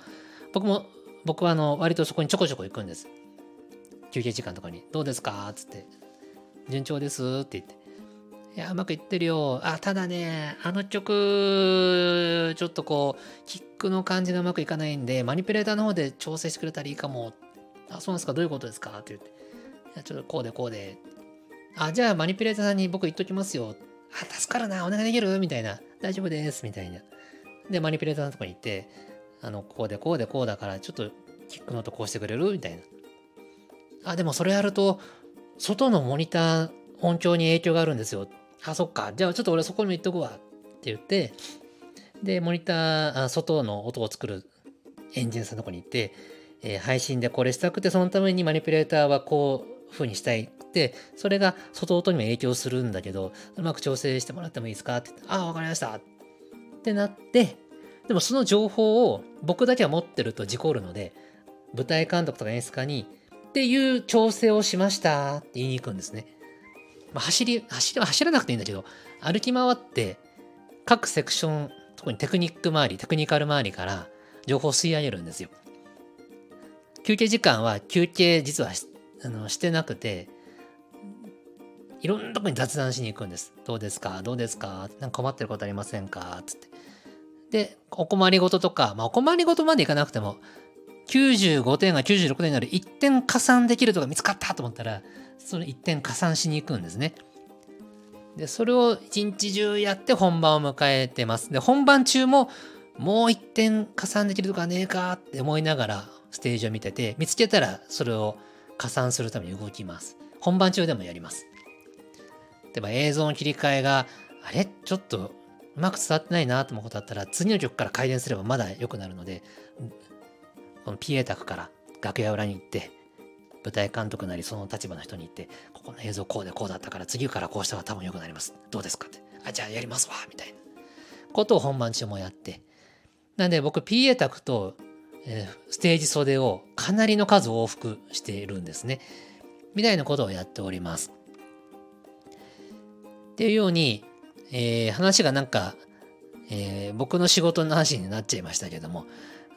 僕も、僕はあの、割とそこにちょこちょこ行くんです。休憩時間とかに、どうですか？つって、順調です？って言って、いや、うまくいってるよ。あ、ただね、あの曲、ちょっとこう、キックの感じがうまくいかないんで、マニピュレーターの方で調整してくれたらいいかも。あ、そうなんですか？どういうことですか？って言って。いや、ちょっとこうでこうで。あ、じゃあマニピュレーターさんに僕言っときますよ。あ、助かるな、お願いできる？みたいな。大丈夫です。みたいな。で、マニピュレーターのとこに行って、あの、こうでこうでこうだから、ちょっとキックの音こうしてくれる？みたいな。あ、でもそれやると、外のモニター音響に影響があるんですよ。あ、そっか。じゃあちょっと俺そこにも行っとくわ。って言って、で、モニター、外の音を作るエンジンさんのとこに行って、えー、配信でこれしたくて、そのためにマニピュレーターはこう風にしたいって、それが外音にも影響するんだけど、うまく調整してもらってもいいですか？って言って、ああ、わかりました。ってなって、でもその情報を僕だけは持ってると事故るので、舞台監督とか演出家に、っていう調整をしましたって言いに行くんですね。まあ、走り、走りは走らなくていいんだけど、歩き回って、各セクション、特にテクニック周り、テクニカル周りから情報を吸い上げるんですよ。休憩時間は休憩実はあのしてなくて、いろんなとこに雑談しに行くんです。どうですか？どうですか？なんか困ってることありませんか？つって。で、お困りごととか、まあお困りごとまでいかなくても、95点が96点になる1点加算できるとか見つかったと思ったら、その1点加算しに行くんですね。で、それを一日中やって本番を迎えてます。で、本番中ももう1点加算できるとかねえかって思いながらステージを見てて、見つけたらそれを加算するために動きます。本番中でもやります。例えば映像の切り替えが、あれ？ちょっとうまく伝わってないなと思うことあったら、次の曲から改善すればまだ良くなるので、この PA 宅から楽屋裏に行って、舞台監督なりその立場の人に言って、ここの映像こうでこうだったから次からこうしたら多分良くなります。どうですかって。あ、じゃあやりますわみたいなことを本番中もやって。なんで僕 PA 宅と、えー、ステージ袖をかなりの数往復しているんですね。みたいなことをやっております。っていうように、えー、話がなんか、えー、僕の仕事の話になっちゃいましたけども、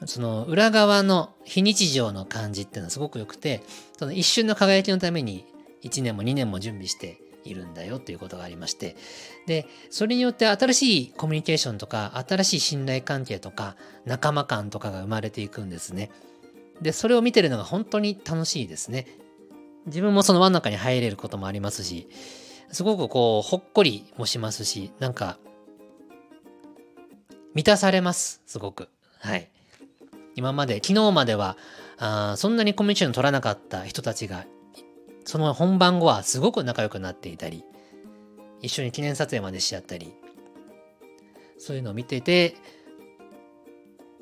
その裏側の非日常の感じっていうのはすごく良くて、その一瞬の輝きのために1年も2年も準備しているんだよっていうことがありまして、で、それによって新しいコミュニケーションとか、新しい信頼関係とか、仲間感とかが生まれていくんですね。で、それを見てるのが本当に楽しいですね。自分もその輪の中に入れることもありますし、すごくこう、ほっこりもしますし、なんか、満たされます、すごく。はい。今まで、昨日までは、あそんなにコミュニケーション取らなかった人たちが、その本番後はすごく仲良くなっていたり、一緒に記念撮影までしちゃったり、そういうのを見てて、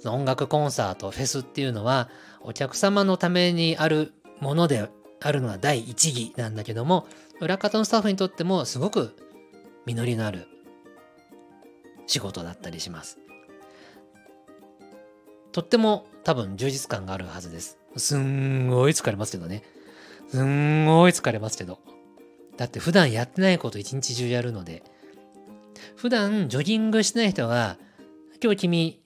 音楽コンサート、フェスっていうのは、お客様のためにあるものであるのは第一義なんだけども、裏方のスタッフにとってもすごく実りのある仕事だったりします。とっても多分充実感があるはずです。すんごい疲れますけどね。すんごい疲れますけど。だって普段やってないこと一日中やるので、普段ジョギングしてない人が、今日君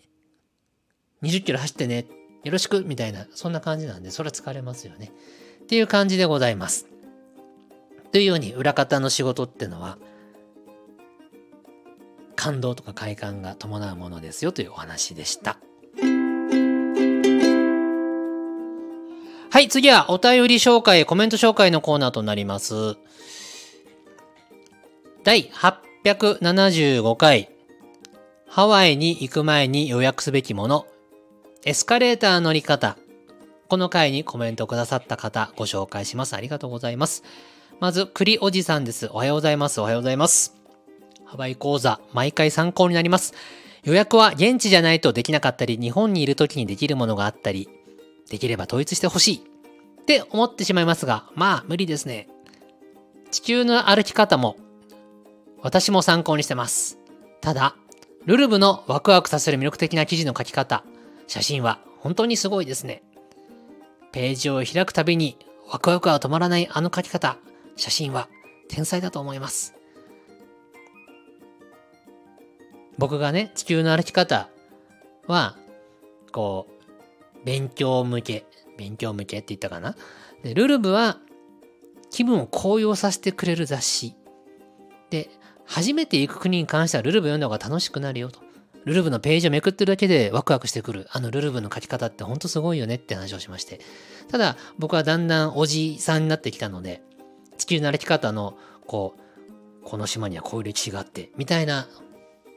20キロ走ってね、よろしくみたいな、そんな感じなんで、それは疲れますよね。っていう感じでございます。というように、裏方の仕事ってのは、感動とか快感が伴うものですよというお話でした。はい、次はお便り紹介、コメント紹介のコーナーとなります。第875回、ハワイに行く前に予約すべきもの、エスカレーター乗り方。この回にコメントくださった方、ご紹介します。ありがとうございます。まず、栗おじさんです。おはようございます。おはようございます。ハワイ講座、毎回参考になります。予約は現地じゃないとできなかったり、日本にいる時にできるものがあったり、できれば統一してほしいって思ってしまいますが、まあ無理ですね。地球の歩き方も私も参考にしてます。ただ、ルルブのワクワクさせる魅力的な記事の書き方、写真は本当にすごいですね。ページを開くたびにワクワクが止まらないあの書き方、写真は天才だと思います。僕がね、地球の歩き方は、こう、勉強向け、勉強向けって言ったかな？で、ルルブは気分を高揚させてくれる雑誌。で、初めて行く国に関してはルルブ読んだ方が楽しくなるよと。ルルブのページをめくってるだけでワクワクしてくる。あのルルブの書き方ってほんとすごいよねって話をしまして。ただ、僕はだんだんおじさんになってきたので、地球の歩き方の、こう、この島にはこういう歴史があって、みたいな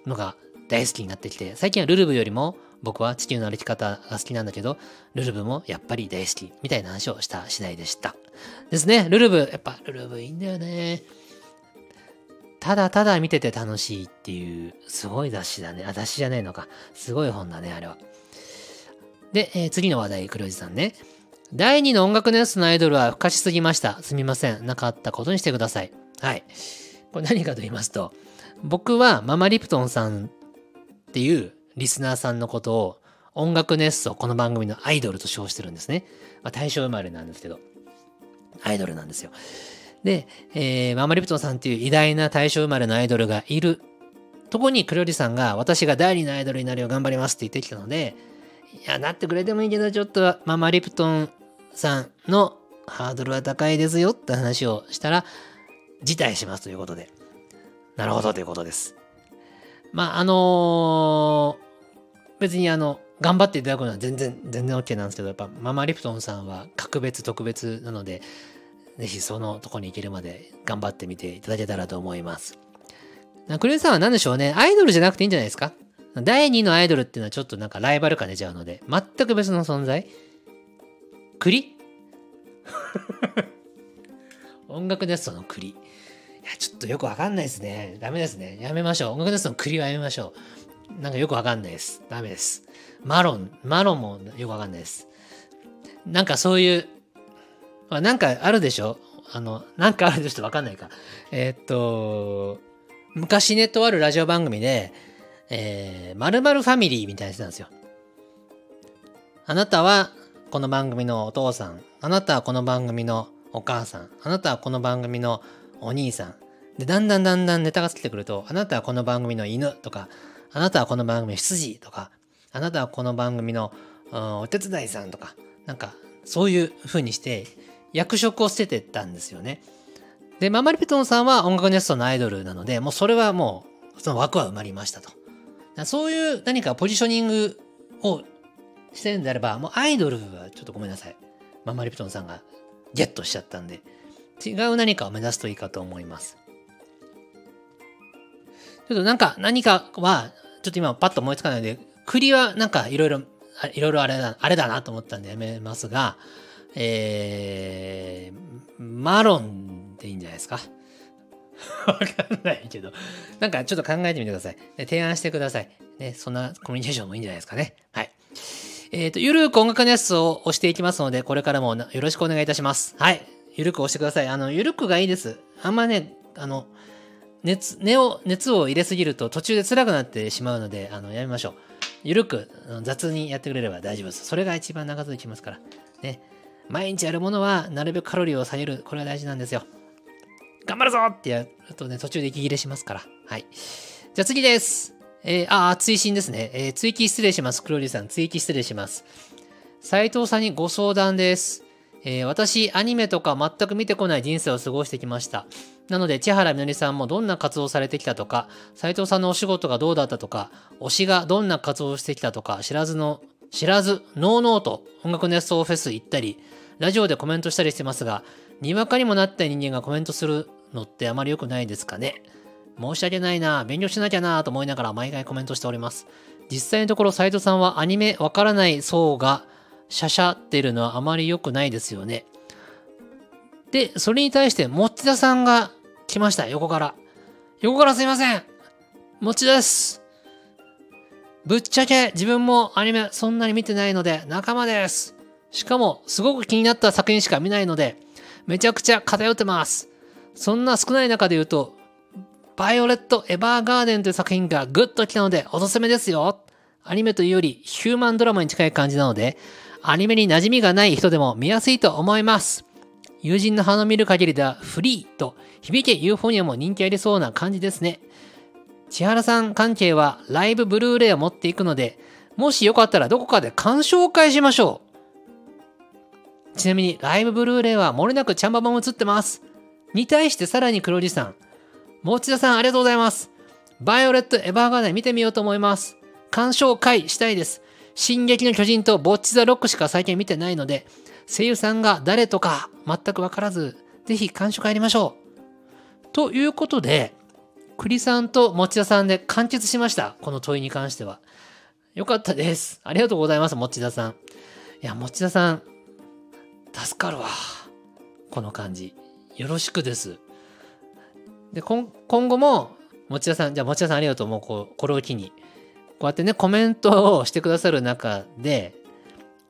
のが大好きになってきて、最近はルルブよりも僕は地球の歩き方が好きなんだけど、ルルブもやっぱり大好きみたいな話をした次第でした。ですね。ルルブ、やっぱルルブいいんだよね。ただただ見てて楽しいっていう、すごい雑誌だね。あ、雑誌じゃねえのか。すごい本だね、あれは。で、えー、次の話題、黒字さんね。第2の音楽ネスのアイドルは不可しすぎました。すみません。なかったことにしてください。はい。これ何かと言いますと、僕はママリプトンさんっていうリスナーさんのことを音楽熱奏、この番組のアイドルと称してるんですね。まあ、大正生まれなんですけど、アイドルなんですよ。で、えー、ママリプトンさんっていう偉大な大正生まれのアイドルがいるとこにクロリさんが私が第二のアイドルになるよう頑張りますって言ってきたので、いや、なってくれてもいいけど、ちょっとママリプトンさんのハードルは高いですよって話をしたら、辞退しますということで。なるほどということです。まあ、あのー別にあの、頑張っていただくのは全然、全然 OK なんですけど、やっぱママリプトンさんは格別特別なので、ぜひそのとこに行けるまで頑張ってみていただけたらと思います。クレイさんは何でしょうね。アイドルじゃなくていいんじゃないですか？第2のアイドルっていうのはちょっとなんかライバル感出ちゃうので、全く別の存在？栗？音楽です、その栗。いや、ちょっとよくわかんないですね。ダメですね。やめましょう。音楽ですの栗はやめましょう。なんかよくわかんないです。ダメです。マロン、マロンもよくわかんないです。なんかそういう、なんかあるでしょ？あの、なんかあるでしょわかんないか。えー、っと、昔ね、とあるラジオ番組で、えー、〇〇ファミリーみたいな人なんですよ。あなたはこの番組のお父さん。あなたはこの番組のお母さん。あなたはこの番組のお兄さん。で、だんだんだんだんネタがつけてくると、あなたはこの番組の犬とか、あなたはこの番組の羊とか、あなたはこの番組のお手伝いさんとか、なんかそういう風にして役職を捨ててったんですよね。で、ママリペトンさんは音楽ネストのアイドルなので、もうそれはもうその枠は埋まりましたと。そういう何かポジショニングをしてるんであれば、もうアイドルはちょっとごめんなさい。ママリプトンさんがゲットしちゃったんで、違う何かを目指すといいかと思います。ちょっとなんか何かは、ちょっと今パッと思いつかないので、栗はなんかいろいろ、いろいろあれだ、あれだなと思ったんでやめますが、えー、マロンでいいんじゃないですか？わかんないけど。なんかちょっと考えてみてください。で提案してください。ね、そんなコミュニケーションもいいんじゃないですかね。はい。えっ、ー、と、ゆるく音楽熱を押していきますので、これからもよろしくお願いいたします。はい。ゆるく押してください。あの、ゆるくがいいです。あんまね、あの、熱、熱を、熱を入れすぎると途中で辛くなってしまうので、あの、やめましょう。ゆるく、雑にやってくれれば大丈夫です。それが一番長続きますから。ね。毎日やるものは、なるべくカロリーを下げる。これは大事なんですよ。頑張るぞってやるとね、途中で息切れしますから。はい。じゃあ次です。えー、あ、追伸ですね。えー、追記失礼します。クロリーさん、追記失礼します。斉藤さんにご相談です。えー、私、アニメとか全く見てこない人生を過ごしてきました。なので、千原みのりさんもどんな活動されてきたとか、斉藤さんのお仕事がどうだったとか、推しがどんな活動をしてきたとか、知らずの、知らず、ノーノーと音楽熱奏フェス行ったり、ラジオでコメントしたりしてますが、にわかにもなった人間がコメントするのってあまり良くないですかね。申し訳ないな、勉強しなきゃなと思いながら毎回コメントしております。実際のところ斉藤さんはアニメわからない層がシャシャってるのはあまり良くないですよね。で、それに対して持田さんが来ました、横から。横からすいません持田です。ぶっちゃけ自分もアニメそんなに見てないので仲間です。しかもすごく気になった作品しか見ないのでめちゃくちゃ偏ってます。そんな少ない中で言うとバイオレット・エヴァーガーデンという作品がグッと来たのでおすすめですよ。アニメというよりヒューマンドラマに近い感じなので、アニメに馴染みがない人でも見やすいと思います。友人の鼻を見る限りではフリーと響けユーフォニアも人気ありそうな感じですね。千原さん関係はライブブルーレイを持っていくので、もしよかったらどこかで鑑賞会しましょう。ちなみにライブブルーレイは漏れなくチャンババも映ってます。に対してさらに黒字さん、持田さんありがとうございます。バイオレット・エヴァーガーデン見てみようと思います。鑑賞会したいです。進撃の巨人とボッチ・ザ・ロックしか最近見てないので、声優さんが誰とか全くわからず、ぜひ鑑賞会やりましょう。ということで、栗さんと持田さんで完結しました。この問いに関しては。よかったです。ありがとうございます、持田さん。いや、持田さん、助かるわ。この感じ。よろしくです。で今後も持田さんじゃあ持田さんありがとうもうこうこれを機にこうやってねコメントをしてくださる中で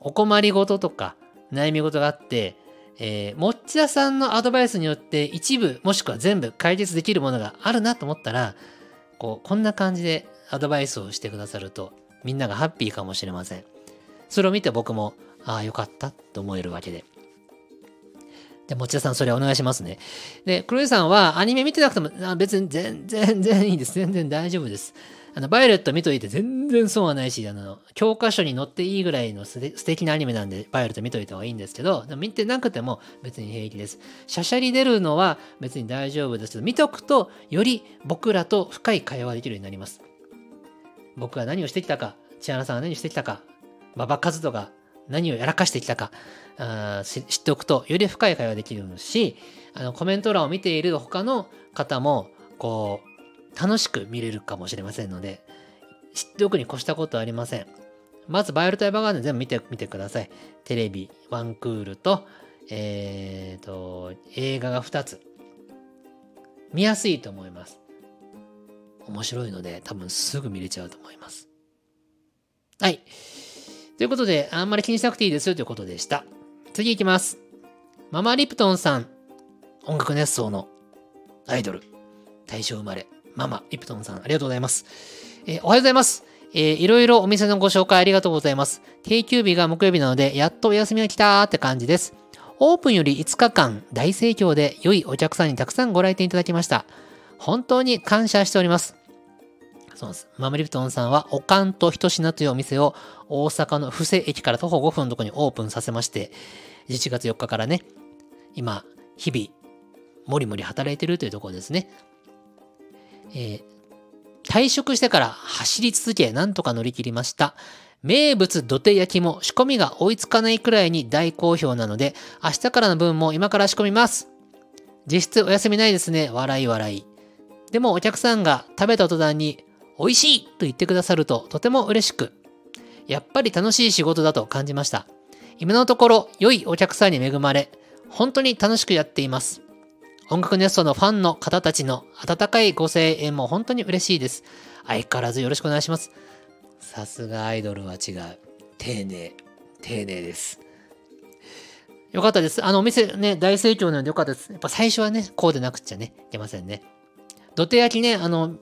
お困りごととか悩み事があって、えー、持田さんのアドバイスによって一部もしくは全部解決できるものがあるなと思ったらこうこんな感じでアドバイスをしてくださるとみんながハッピーかもしれませんそれを見て僕もああよかったと思えるわけでじゃあ、持田さん、それお願いしますね。で、黒井さんはアニメ見てなくても、あ別に全然、全然いいです。全然大丈夫です。あの、バイオレット見といて全然損はないし、あの、教科書に載っていいぐらいの素敵なアニメなんで、バイオレット見といた方がいいんですけど、見てなくても別に平気です。シャシャリ出るのは別に大丈夫ですけど、見とくと、より僕らと深い会話できるようになります。僕が何をしてきたか、千原さんが何をしてきたか、馬場和人が何をやらかしてきたかあ知っておくとより深い会話できるしあのコメント欄を見ている他の方もこう楽しく見れるかもしれませんので知っておくに越したことはありませんまずバイオルタイバーガーデン全部見てみてくださいテレビワンクールとえっ、ー、と映画が2つ見やすいと思います面白いので多分すぐ見れちゃうと思いますはいということで、あんまり気にしなくていいですよということでした。次行きます。ママリプトンさん。音楽熱奏のアイドル。大正生まれ。ママリプトンさん、ありがとうございます。えー、おはようございます。えー、いろいろお店のご紹介ありがとうございます。定休日が木曜日なので、やっとお休みが来たーって感じです。オープンより5日間、大盛況で良いお客さんにたくさんご来店いただきました。本当に感謝しております。そうです。マムリプトンさんは、おかんとひとしなというお店を大阪の布施駅から徒歩5分のところにオープンさせまして、11月4日からね、今、日々、もりもり働いてるというところですね。えー、退職してから走り続け、なんとか乗り切りました。名物土手焼きも仕込みが追いつかないくらいに大好評なので、明日からの分も今から仕込みます。実質お休みないですね。笑い笑い。でもお客さんが食べた途端に美味しいと言ってくださるととても嬉しく、やっぱり楽しい仕事だと感じました。今のところ良いお客さんに恵まれ、本当に楽しくやっています。音楽ネストのファンの方たちの温かいご声援も本当に嬉しいです。相変わらずよろしくお願いします。さすがアイドルは違う。丁寧。丁寧です。よかったです。あのお店ね、大盛況なのでよかったです。やっぱ最初はね、こうでなくっちゃね、いけませんね。土手焼きね、あの、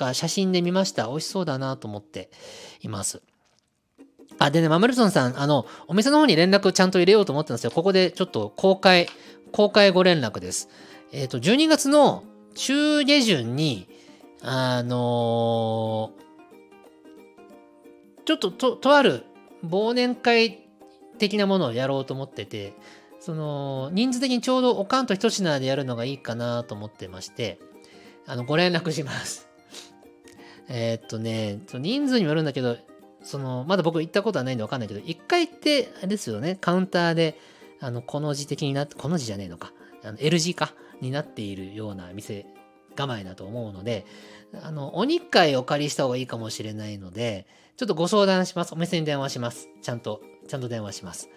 か写真で見ました。美味しそうだなと思っています。あ、でね、マムルソンさん、あの、お店の方に連絡ちゃんと入れようと思ってたんですよ。ここでちょっと公開、公開ご連絡です。えっ、ー、と、12月の中下旬に、あのーちょっとと、とある忘年会的なものをやろうと思ってて、その、人数的にちょうどおかんと一品でやるのがいいかなと思ってまして、あの、ご連絡します。えっとね、その人数にもよるんだけど、その、まだ僕行ったことはないんでわかんないけど、一回行って、あれですよね、カウンターで、あの、この字的になって、この字じゃねえのか、あの L 字か、になっているような店構えだと思うので、あの、お日会お借りした方がいいかもしれないので、ちょっとご相談します。お店に電話します。ちゃんと、ちゃんと電話します。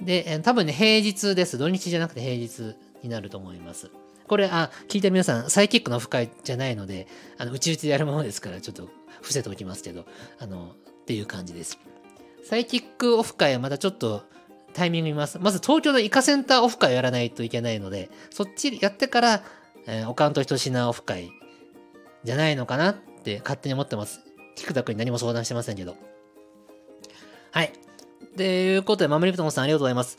で、多分ね、平日です。土日じゃなくて平日になると思います。これ、あ、聞いてる皆さん、サイキックのオフ会じゃないので、あの、うちうちでやるものですから、ちょっと伏せておきますけど、あの、っていう感じです。サイキックオフ会はまたちょっとタイミング見ます。まず東京のイカセンターオフ会をやらないといけないので、そっちやってから、えー、おかんとひと品オフ会じゃないのかなって勝手に思ってます。菊田君に何も相談してませんけど。はい。ということで、マムリプトンさんありがとうございます。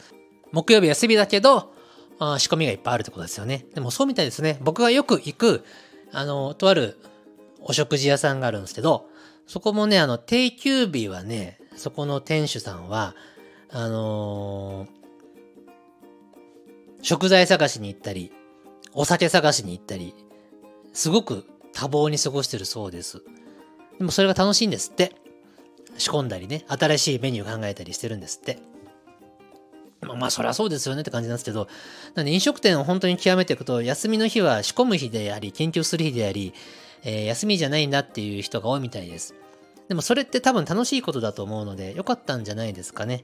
木曜日休みだけど、あ仕込みがいっぱいあるってことですよね。でもそうみたいですね。僕がよく行く、あの、とあるお食事屋さんがあるんですけど、そこもね、あの、定休日はね、そこの店主さんは、あのー食材探しに行ったり、お酒探しに行ったり、すごく多忙に過ごしてるそうです。でもそれが楽しいんですって。仕込んだりね、新しいメニュー考えたりしてるんですって。まあ、まあそりゃそうですよねって感じなんですけど、なんで飲食店を本当に極めていくと、休みの日は仕込む日であり、研究する日であり、えー休みじゃないんだっていう人が多いみたいです。でもそれって多分楽しいことだと思うので、よかったんじゃないですかね。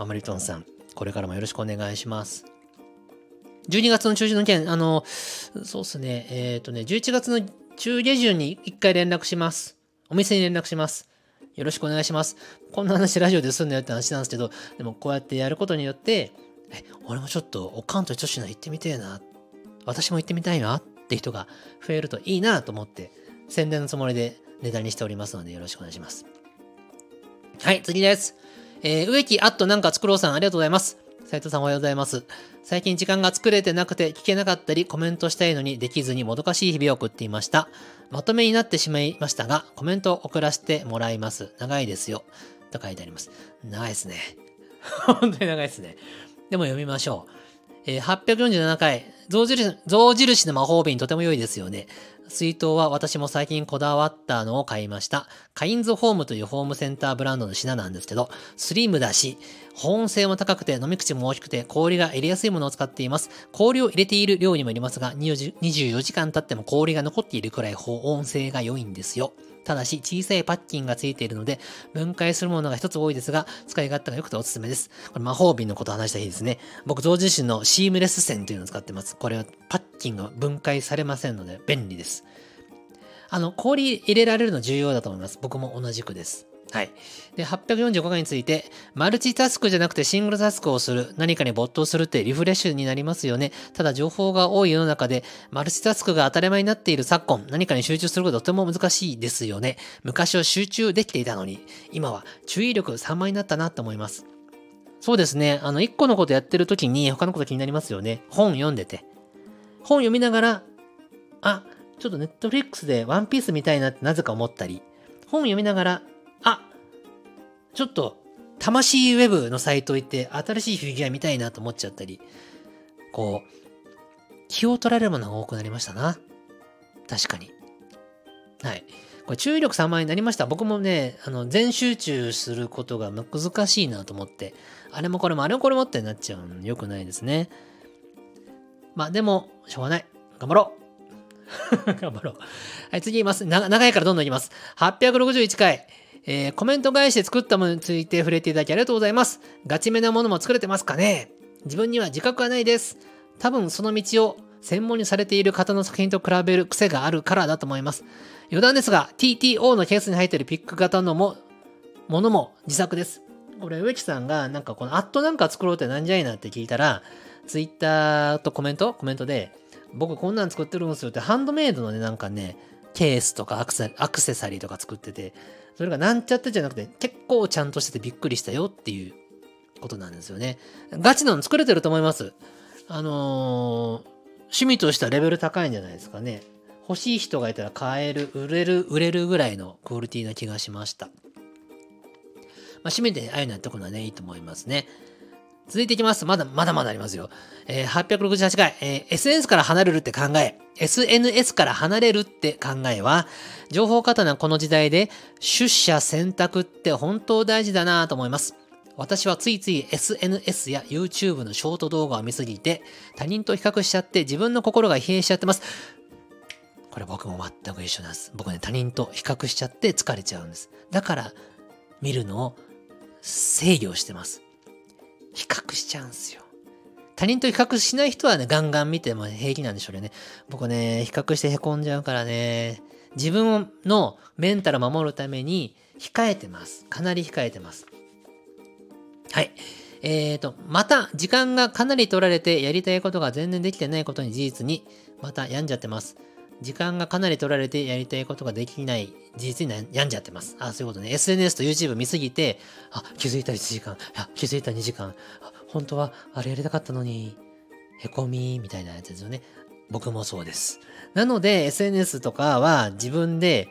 ママリトンさん、これからもよろしくお願いします。12月の中旬の件、あの、そうっすね、えっ、とね、11月の中下旬に1回連絡します。お店に連絡します。よろしくお願いします。こんな話ラジオですんだよって話なんですけど、でもこうやってやることによって、え、俺もちょっとおかんと女子の行ってみてえな。私も行ってみたいなって人が増えるといいなと思って、宣伝のつもりでネタにしておりますのでよろしくお願いします。はい、次です。えー植木あっとなんか作ろうさんありがとうございます。斉藤さんおはようございます。最近時間が作れてなくて聞けなかったりコメントしたいのにできずにもどかしい日々を送っていました。まとめになってしまいましたが、コメントを送らせてもらいます。長いですよ。と書いてあります。長いですね。本当に長いですね。でも読みましょう。えー847回、象印、象印の魔法瓶とても良いですよね。水筒は私も最近こだわったのを買いました。カインズホームというホームセンターブランドの品なんですけど、スリムだし、保温性も高くて飲み口も大きくて氷が入れやすいものを使っています。氷を入れている量にもよりますが、20 24時間経っても氷が残っているくらい保温性が良いんですよ。ただし、小さいパッキンが付いているので、分解するものが一つ多いですが、使い勝手が良くておすすめです。これ魔法瓶のこと話した日ですね。僕、同時身のシームレス線というのを使ってます。これはパッキンが分解されませんので、便利です。あの、氷入れられるの重要だと思います。僕も同じくです。はい。で、845回について、マルチタスクじゃなくてシングルタスクをする、何かに没頭するってリフレッシュになりますよね。ただ情報が多い世の中で、マルチタスクが当たり前になっている昨今、何かに集中することとても難しいですよね。昔は集中できていたのに、今は注意力3倍になったなと思います。そうですね。あの、1個のことやってる時に他のこと気になりますよね。本読んでて。本読みながら、あ、ちょっとネットフリックスでワンピース見たいなってなぜか思ったり、本読みながら、ちょっと、魂ウェブのサイト行って新しいフィギュア見たいなと思っちゃったり、こう、気を取られるものが多くなりましたな。確かに。はい。これ注意力3万になりました。僕もね、あの、全集中することが難しいなと思って、あれもこれもあれもこれもってなっちゃうの良くないですね。まあでも、しょうがない。頑張ろう。頑張ろう。はい、次言います。長いからどんどんいきます。861回。えーコメント返して作ったものについて触れていただきありがとうございます。ガチめなものも作れてますかね？自分には自覚はないです。多分その道を専門にされている方の作品と比べる癖があるからだと思います。余談ですが、TTO のケースに入っているピック型のもものも自作です。これ、植木さんが、なんかこのアットなんか作ろうってなんじゃいなって聞いたら、ツイッターとコメント？コメントで、僕こんなん作ってるんですよって、ハンドメイドのね、なんかね、ケースとかアクセアクセサリーとか作ってて、それがなんちゃってじゃなくて、結構ちゃんとしててびっくりしたよっていうことなんですよね。ガチなの作れてると思います。あのー趣味としてはレベル高いんじゃないですかね。欲しい人がいたら買える、売れる、売れるぐらいのクオリティな気がしました。まあ、趣味でああいうのやっておくのはね、いいと思いますね。続いていきます。まだ、まだまだありますよ。えー、868回、えー、SNS から離れるって考え。SNS から離れるって考えは、情報過多なこの時代で、出社選択って本当大事だなと思います。私はついつい SNS や YouTube のショート動画を見すぎて、他人と比較しちゃって自分の心が疲弊しちゃってます。これ僕も全く一緒なんです。僕ね、他人と比較しちゃって疲れちゃうんです。だから、見るのを制御してます。比較しちゃうんすよ。他人と比較しない人はね、ガンガン見ても平気なんでしょうね。僕ね、比較して凹んじゃうからね、自分のメンタル守るために控えてます。かなり控えてます。はい。えーと、また、時間がかなり取られてやりたいことが全然できてないことに事実に、また病んじゃってます。時間がかなり取られてやりたいことができない事実に病んじゃってます。あ、そういうことね。SNS と YouTube 見すぎて、あ、気づいた1時間、あ、気づいた2時間、あ、本当はあれやりたかったのに、へこみ、みたいなやつですよね。僕もそうです。なので、SNS とかは自分で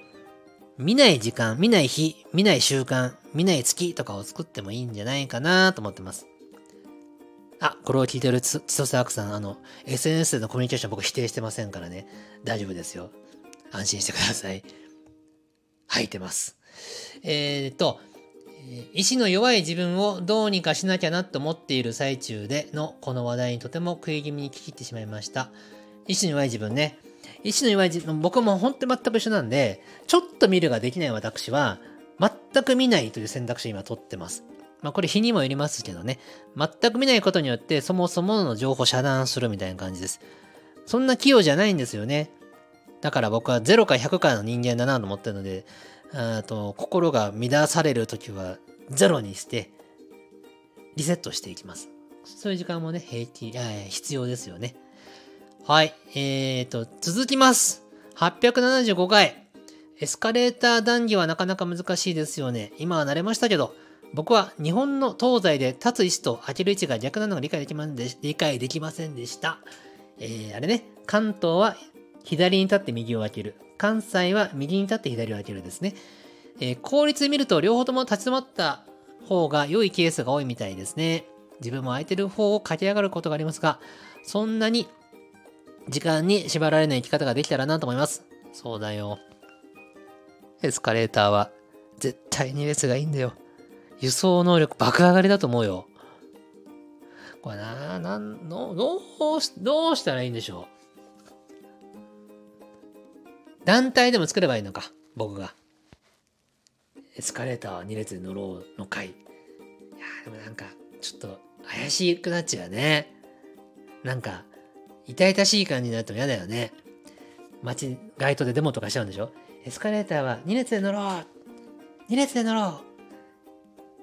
見ない時間、見ない日、見ない習慣、見ない月とかを作ってもいいんじゃないかなと思ってます。あ、これを聞いてる千歳アクさん、あの、SNS でのコミュニケーション僕否定してませんからね。大丈夫ですよ。安心してください。吐いてます。えー、っと、意志の弱い自分をどうにかしなきゃなと思っている最中でのこの話題にとても食い気味に聞き入ってしまいました。意志の弱い自分ね。意志の弱い自分、僕も本当に全く一緒なんで、ちょっと見るができない私は、全く見ないという選択肢を今取ってます。まあこれ日にもよりますけどね、全く見ないことによってそもそもの情報遮断するみたいな感じです。そんな器用じゃないんですよね。だから僕は0か100かの人間だなと思ってるので、あと心が乱されるときは0にしてリセットしていきます。そういう時間もね、平気、必要ですよね。はい。えーと、続きます。875回。エスカレーター談義はなかなか難しいですよね。今は慣れましたけど、僕は日本の東西で立つ位置と開ける位置が逆なのが理解できまんで理解できませんでした。えー、あれね、関東は左に立って右を開ける。関西は右に立って左を開けるですね。えー、効率で見ると両方とも立ち止まった方が良いケースが多いみたいですね。自分も空いてる方を駆け上がることがありますが、そんなに時間に縛られない生き方ができたらなと思います。そうだよ。エスカレーターは絶対に列がいいんだよ。輸送能力爆上がりだと思うよ。これな、なんの、どうし、どうしたらいいんでしょう。団体でも作ればいいのか、僕が。エスカレーターは2列で乗ろうの回。いやでもなんか、ちょっと怪しくなっちゃうね。なんか、痛々しい感じになっても嫌だよね。街、街頭でデモとかしちゃうんでしょエスカレーターは2列で乗ろう !2 列で乗ろう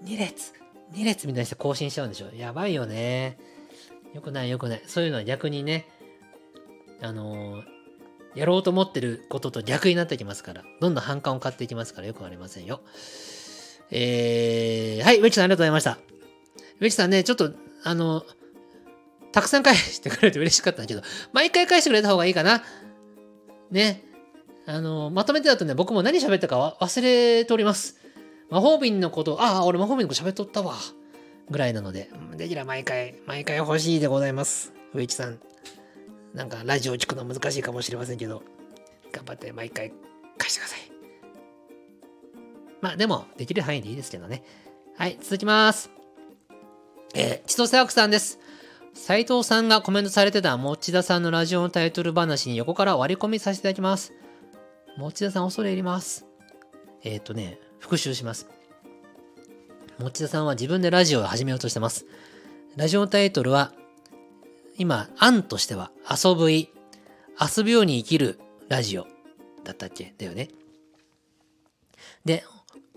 2列 !2 列みたいにして更新しちゃうんでしょ？やばいよね。よくないよくない。そういうのは逆にね、あのー、やろうと思ってることと逆になってきますから、どんどん反感を買っていきますからよくありませんよ。えー、はい、ウェチさんありがとうございました。ウェチさんね、ちょっと、あの、たくさん返してくれて嬉しかったんだけど、毎回返してくれた方がいいかな。ね。あの、まとめてだとね、僕も何喋ったか忘れております。魔法瓶のこと、ああ、俺魔法瓶のこと喋っとったわ。ぐらいなので、できれば毎回、毎回欲しいでございます。植木さん。なんか、ラジオを聞くの難しいかもしれませんけど、頑張って毎回返してください。まあ、でも、できる範囲でいいですけどね。はい、続きます。えー、千歳悪さんです。斉藤さんがコメントされてた持田さんのラジオのタイトル話に横から割り込みさせていただきます。持田さん恐れ入ります。えっ、とね、復習します。持田さんは自分でラジオを始めようとしてます。ラジオタイトルは、今、案としては、遊ぶい、遊ぶように生きるラジオだったっけ？だよね。で、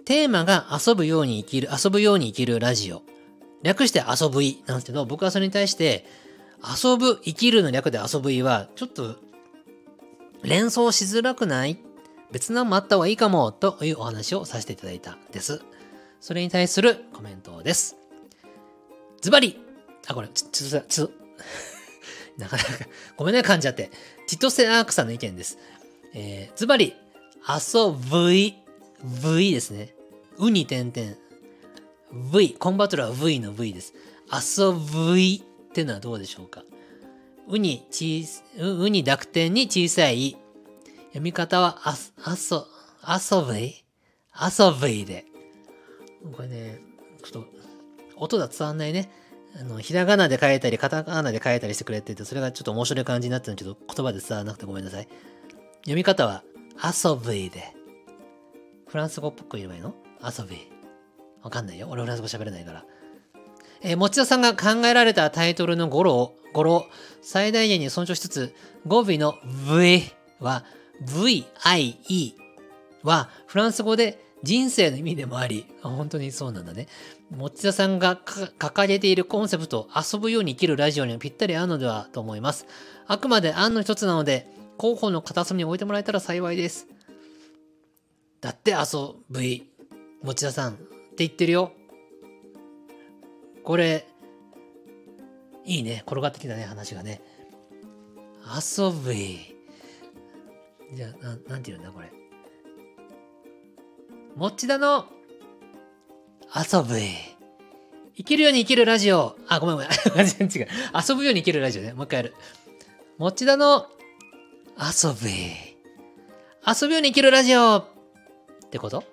テーマが遊ぶように生きる、遊ぶように生きるラジオ。略して遊ぶいなんですけど、僕はそれに対して、遊ぶ、生きるの略で遊ぶいは、ちょっと、連想しづらくない別なのもあった方がいいかもというお話をさせていただいたんです。それに対するコメントです。ズバリあ、これ、ち、ちょっと、なかなか、ごめんね、噛んじゃって。チトセアークさんの意見です。えー、ズバリ、遊ぶい、V ですね。うに点々。V、コンバトラー V の V です。遊ぶいってのはどうでしょうか。うに、ちう、うに濁点に小さい。読み方は、あ、あそ、遊ぶい？遊ぶいで。これね、ちょっと、音が伝わんないね。あの、ひらがなで書いたり、カタカナで書いたりしてくれてて、それがちょっと面白い感じになってるんだけど、言葉で伝わらなくてごめんなさい。読み方は、遊ぶいで。フランス語っぽく言えばいいの？遊び。わかんないよ。俺フランス語喋れないから。えー、持田さんが考えられたタイトルの語呂を、語呂を最大限に尊重しつつ、語尾の V は VIE はフランス語で人生の意味でもあり、本当にそうなんだね。持田さんが掲げているコンセプト、遊ぶように生きるラジオにはぴったり合うのではと思います。あくまで案の一つなので、候補の片隅に置いてもらえたら幸いです。だって遊ぶい、持田さんって言ってるよ。これ、いいね。転がってきたね、話がね。遊ぶい。じゃあ、ななんて言うんだ、これ。もちだの遊ぶ。生きるように生きるラジオ。あ、ごめんごめん。全 然違う。遊ぶように生きるラジオね。もう一回やる。もちだの遊ぶ。遊ぶように生きるラジオってこと？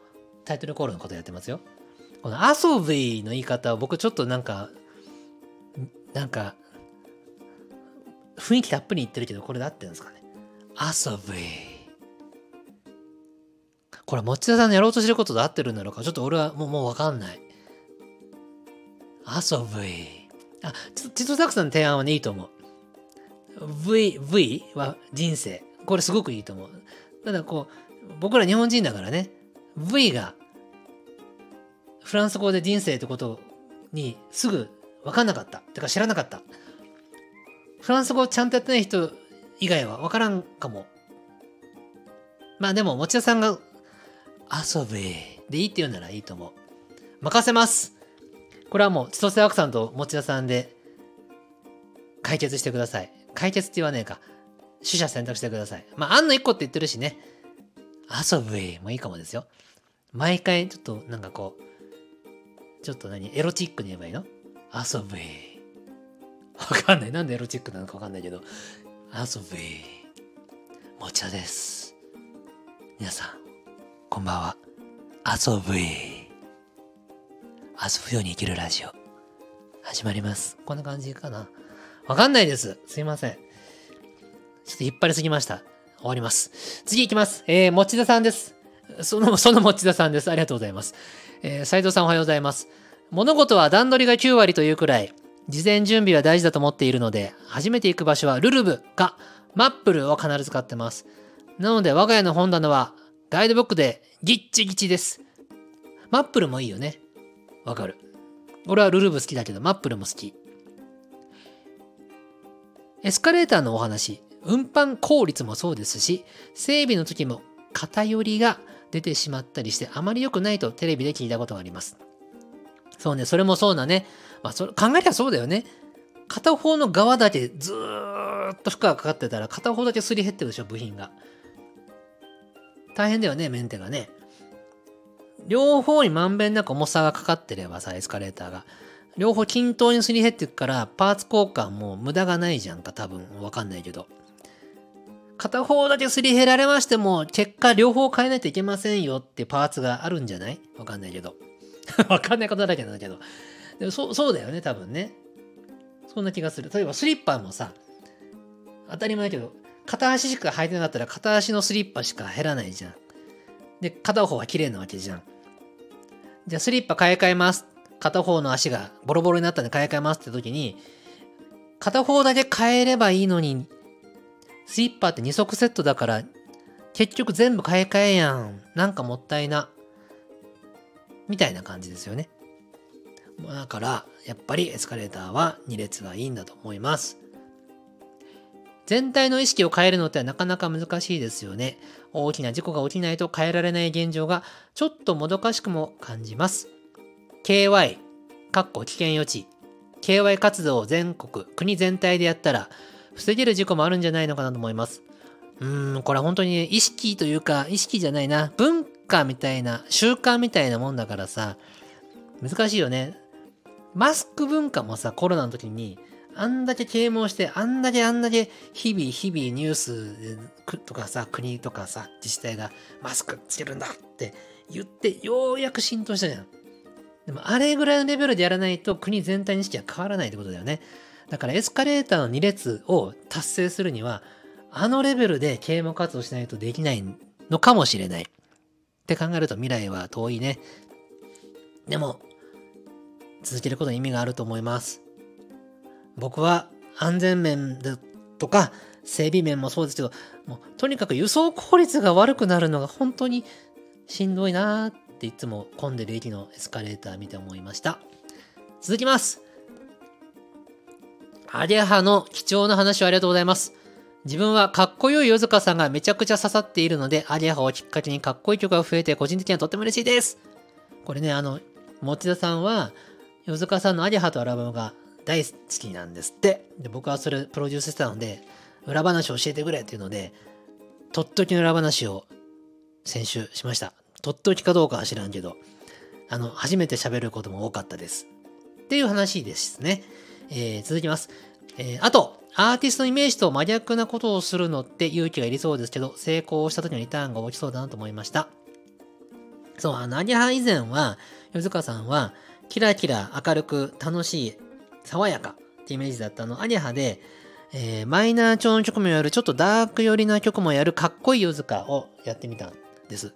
タイトルコールのことやってますよ。この遊びの言い方は僕ちょっとなんか、なんか、雰囲気たっぷり言ってるけど、これで合ってるんですかね？遊び。これ、持田さんのやろうとしてることで合ってるんだろうか？ちょっと俺はもうもうわかんない。遊び。あ、ちとたくさんの提案はね、いいと思う。V、V は人生。これすごくいいと思う。ただこう、僕ら日本人だからね、V がフランス語で人生ってことにすぐ分かんなかった。てか知らなかった。フランス語ちゃんとやってない人以外は分からんかも。まあでも、持田さんが遊べでいいって言うならいいと思う。任せます。これはもう千歳枠さんと持田さんで解決してください。解決って言わねえか。取捨選択してください。まあ、あんの一個って言ってるしね。遊べもいいかもですよ。毎回ちょっとなんかこう、ちょっと何？エロチックに言えばいいの？遊べ。わかんない。なんでエロチックなのかわかんないけど。遊べ。もちゃです。皆さん、こんばんは。遊べ。遊ぶように生きるラジオ。始まります。こんな感じかな。わかんないです。すいません。ちょっと引っ張りすぎました。終わります。次行きます。えー、もちださんです。その、その持田さんです。ありがとうございます。えー、斉藤さんおはようございます。物事は段取りが9割というくらい、事前準備は大事だと思っているので、初めて行く場所はルルブかマップルを必ず買ってます。なので我が家の本棚はガイドブックでギッチギチです。マップルもいいよね。わかる。俺はルルブ好きだけど、マップルも好き。エスカレーターのお話、運搬効率もそうですし、整備の時も偏りが出てしまったりしてあまり良くないとテレビで聞いたことがあります。そうね、それもそうだね。まあ、それ考えりゃそうだよね。片方の側だけずっと負荷がかかってたら片方だけすり減ってるでしょ、部品が。大変だよね、メンテがね。両方にまんべんなく重さがかかってればさ、エスカレーターが。両方均等にすり減っていくから、パーツ交換も無駄がないじゃんか、多分。わかんないけど。片方だけすり減られましても、結果両方変えないといけませんよってパーツがあるんじゃない？わかんないけど。わかんないことだらけなんだけど。でもそう、そうだよね、多分ね。そんな気がする。例えばスリッパもさ、当たり前だけど、片足しか履いてなかったら片足のスリッパしか減らないじゃん。で、片方は綺麗なわけじゃん。じゃあスリッパ買い替えます。片方の足がボロボロになったんで買い替えますって時に、片方だけ変えればいいのにスリッパーって2足セットだから、結局全部買い替えやん。なんかもったいな。みたいな感じですよね。だから、やっぱりエスカレーターは2列がいいんだと思います。全体の意識を変えるのってなかなか難しいですよね。大きな事故が起きないと変えられない現状がちょっともどかしくも感じます。KY、かっこ危険予知。KY 活動を全国、国全体でやったら、防げる事故もあるんじゃないのかなと思います。うーん、これは本当に、意識というか、意識じゃないな、文化みたいな、習慣みたいなもんだからさ、難しいよね。マスク文化もさ、コロナの時に、あんだけ啓蒙して、あんだけあんだけ日々日々ニュースとかさ、国とかさ、自治体がマスクつけるんだって言って、ようやく浸透したじゃん。でもあれぐらいのレベルでやらないと国全体の意識は変わらないってことだよね。だからエスカレーターの2列を達成するには、あのレベルで啓蒙活動しないとできないのかもしれない。って考えると未来は遠いね。でも、続けることに意味があると思います。僕は安全面とか整備面もそうですけど、もうとにかく輸送効率が悪くなるのが本当にしんどいなーっていつも混んでる駅のエスカレーター見て思いました。続きます。アゲハの貴重な話をありがとうございます。自分はかっこよい夜塚さんがめちゃくちゃ刺さっているので、アゲハをきっかけにかっこいい曲が増えて個人的にはとっても嬉しいです。これね、あの、持田さんは、夜塚さんのアゲハとアルバムが大好きなんですって。で、僕はそれプロデュースしてたので、裏話を教えてくれっていうので、とっときの裏話を先週しました。とっときかどうかは知らんけど、あの、初めて喋ることも多かったです。っていう話ですね。えー、続きます。えー、あと、アーティストのイメージと真逆なことをするのって勇気がいりそうですけど、成功した時のリターンが大きそうだなと思いました。そう、あの、アニハ以前は、ヨ塚さんは、キラキラ明るく楽しい爽やかってイメージだったの。アニハで、えー、マイナー調の曲もやる、ちょっとダーク寄りな曲もやる、かっこいい夜塚をやってみたんです。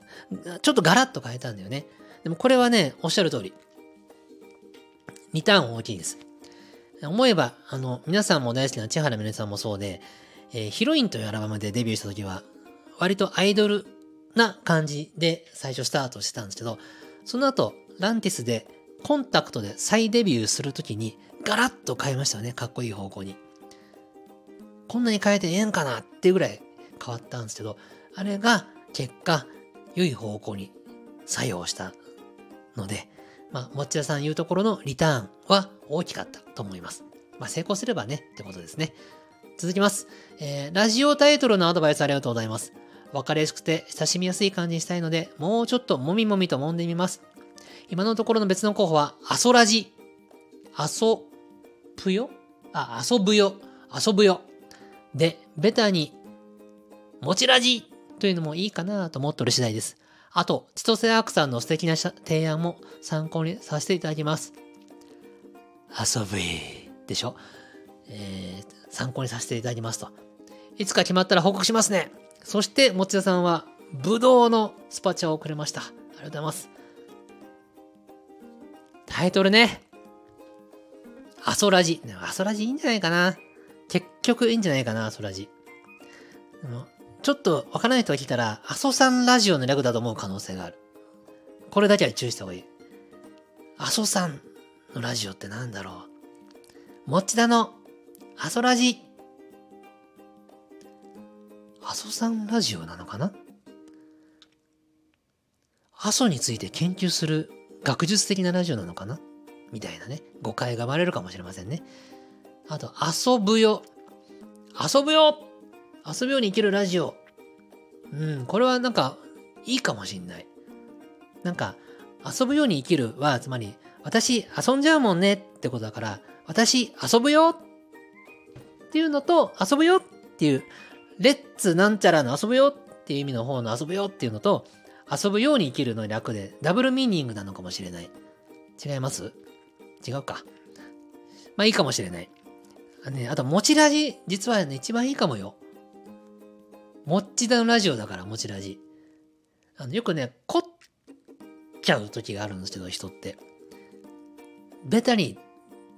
ちょっとガラッと変えたんだよね。でもこれはね、おっしゃる通り。2ターン大きいです。思えば、あの、皆さんも大好きな千原めねさんもそうで、えー、ヒロインというアルバムでデビューした時は、割とアイドルな感じで最初スタートしてたんですけど、その後、ランティスでコンタクトで再デビューするときにガラッと変えましたよね。かっこいい方向に。こんなに変えてええんかなっていうぐらい変わったんですけど、あれが結果、良い方向に作用したので、まあ、もっちゃさん言うところのリターンは大きかったと思います。まあ、成功すればね、ってことですね。続きます。えー、ラジオタイトルのアドバイスありがとうございます。分かりやすくて親しみやすい感じにしたいので、もうちょっともみもみと揉んでみます。今のところの別の候補は、アソラジ。アソぷよあ、遊ぶよ。遊ぶよ。で、ベタに、もちラジというのもいいかなと思っておる次第です。あと、千歳アークさんの素敵な提案も参考にさせていただきます。遊ぶでしょ？えー、参考にさせていただきますと。いつか決まったら報告しますね。そして、持田さんは、ぶどうのスパチャをくれました。ありがとうございます。タイトルね。アソラジ。アソラジいいんじゃないかな。結局いいんじゃないかな、アソラジ。ちょっとわからない人が聞いたら、阿蘇山ラジオの略だと思う可能性がある。これだけは注意した方がいい。阿蘇山のラジオってなんだろう。もっちだの、阿蘇ラジ。阿蘇山ラジオなのかな？阿蘇について研究する学術的なラジオなのかな？みたいなね、誤解が生まれるかもしれませんね。あと、遊ぶよ。遊ぶよ遊ぶように生きるラジオ。うん、これはなんか、いいかもしんない。なんか、遊ぶように生きるは、つまり、私遊んじゃうもんねってことだから、私遊ぶよっていうのと、遊ぶよっていう、レッツなんちゃらの遊ぶよっていう意味の方の遊ぶよっていうのと、遊ぶように生きるの楽で、ダブルミーニングなのかもしれない。違います？違うか。まあいいかもしれない。あ,、ね、あと、もちラジ、実はね、一番いいかもよ。もっちだのラジオだから、もちラジ。あのよくね、凝っちゃう時があるんですけど、人って。ベタに、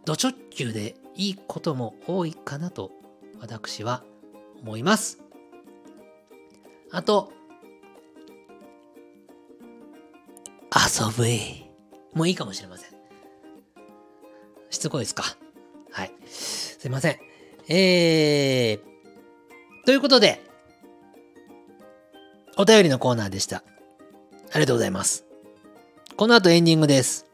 ド直球でいいことも多いかなと、私は思います。あと、遊ぶい。もういいかもしれません。しつこいですか？はい。すいません。えー、ということで、お便りのコーナーでした。ありがとうございます。この後エンディングです。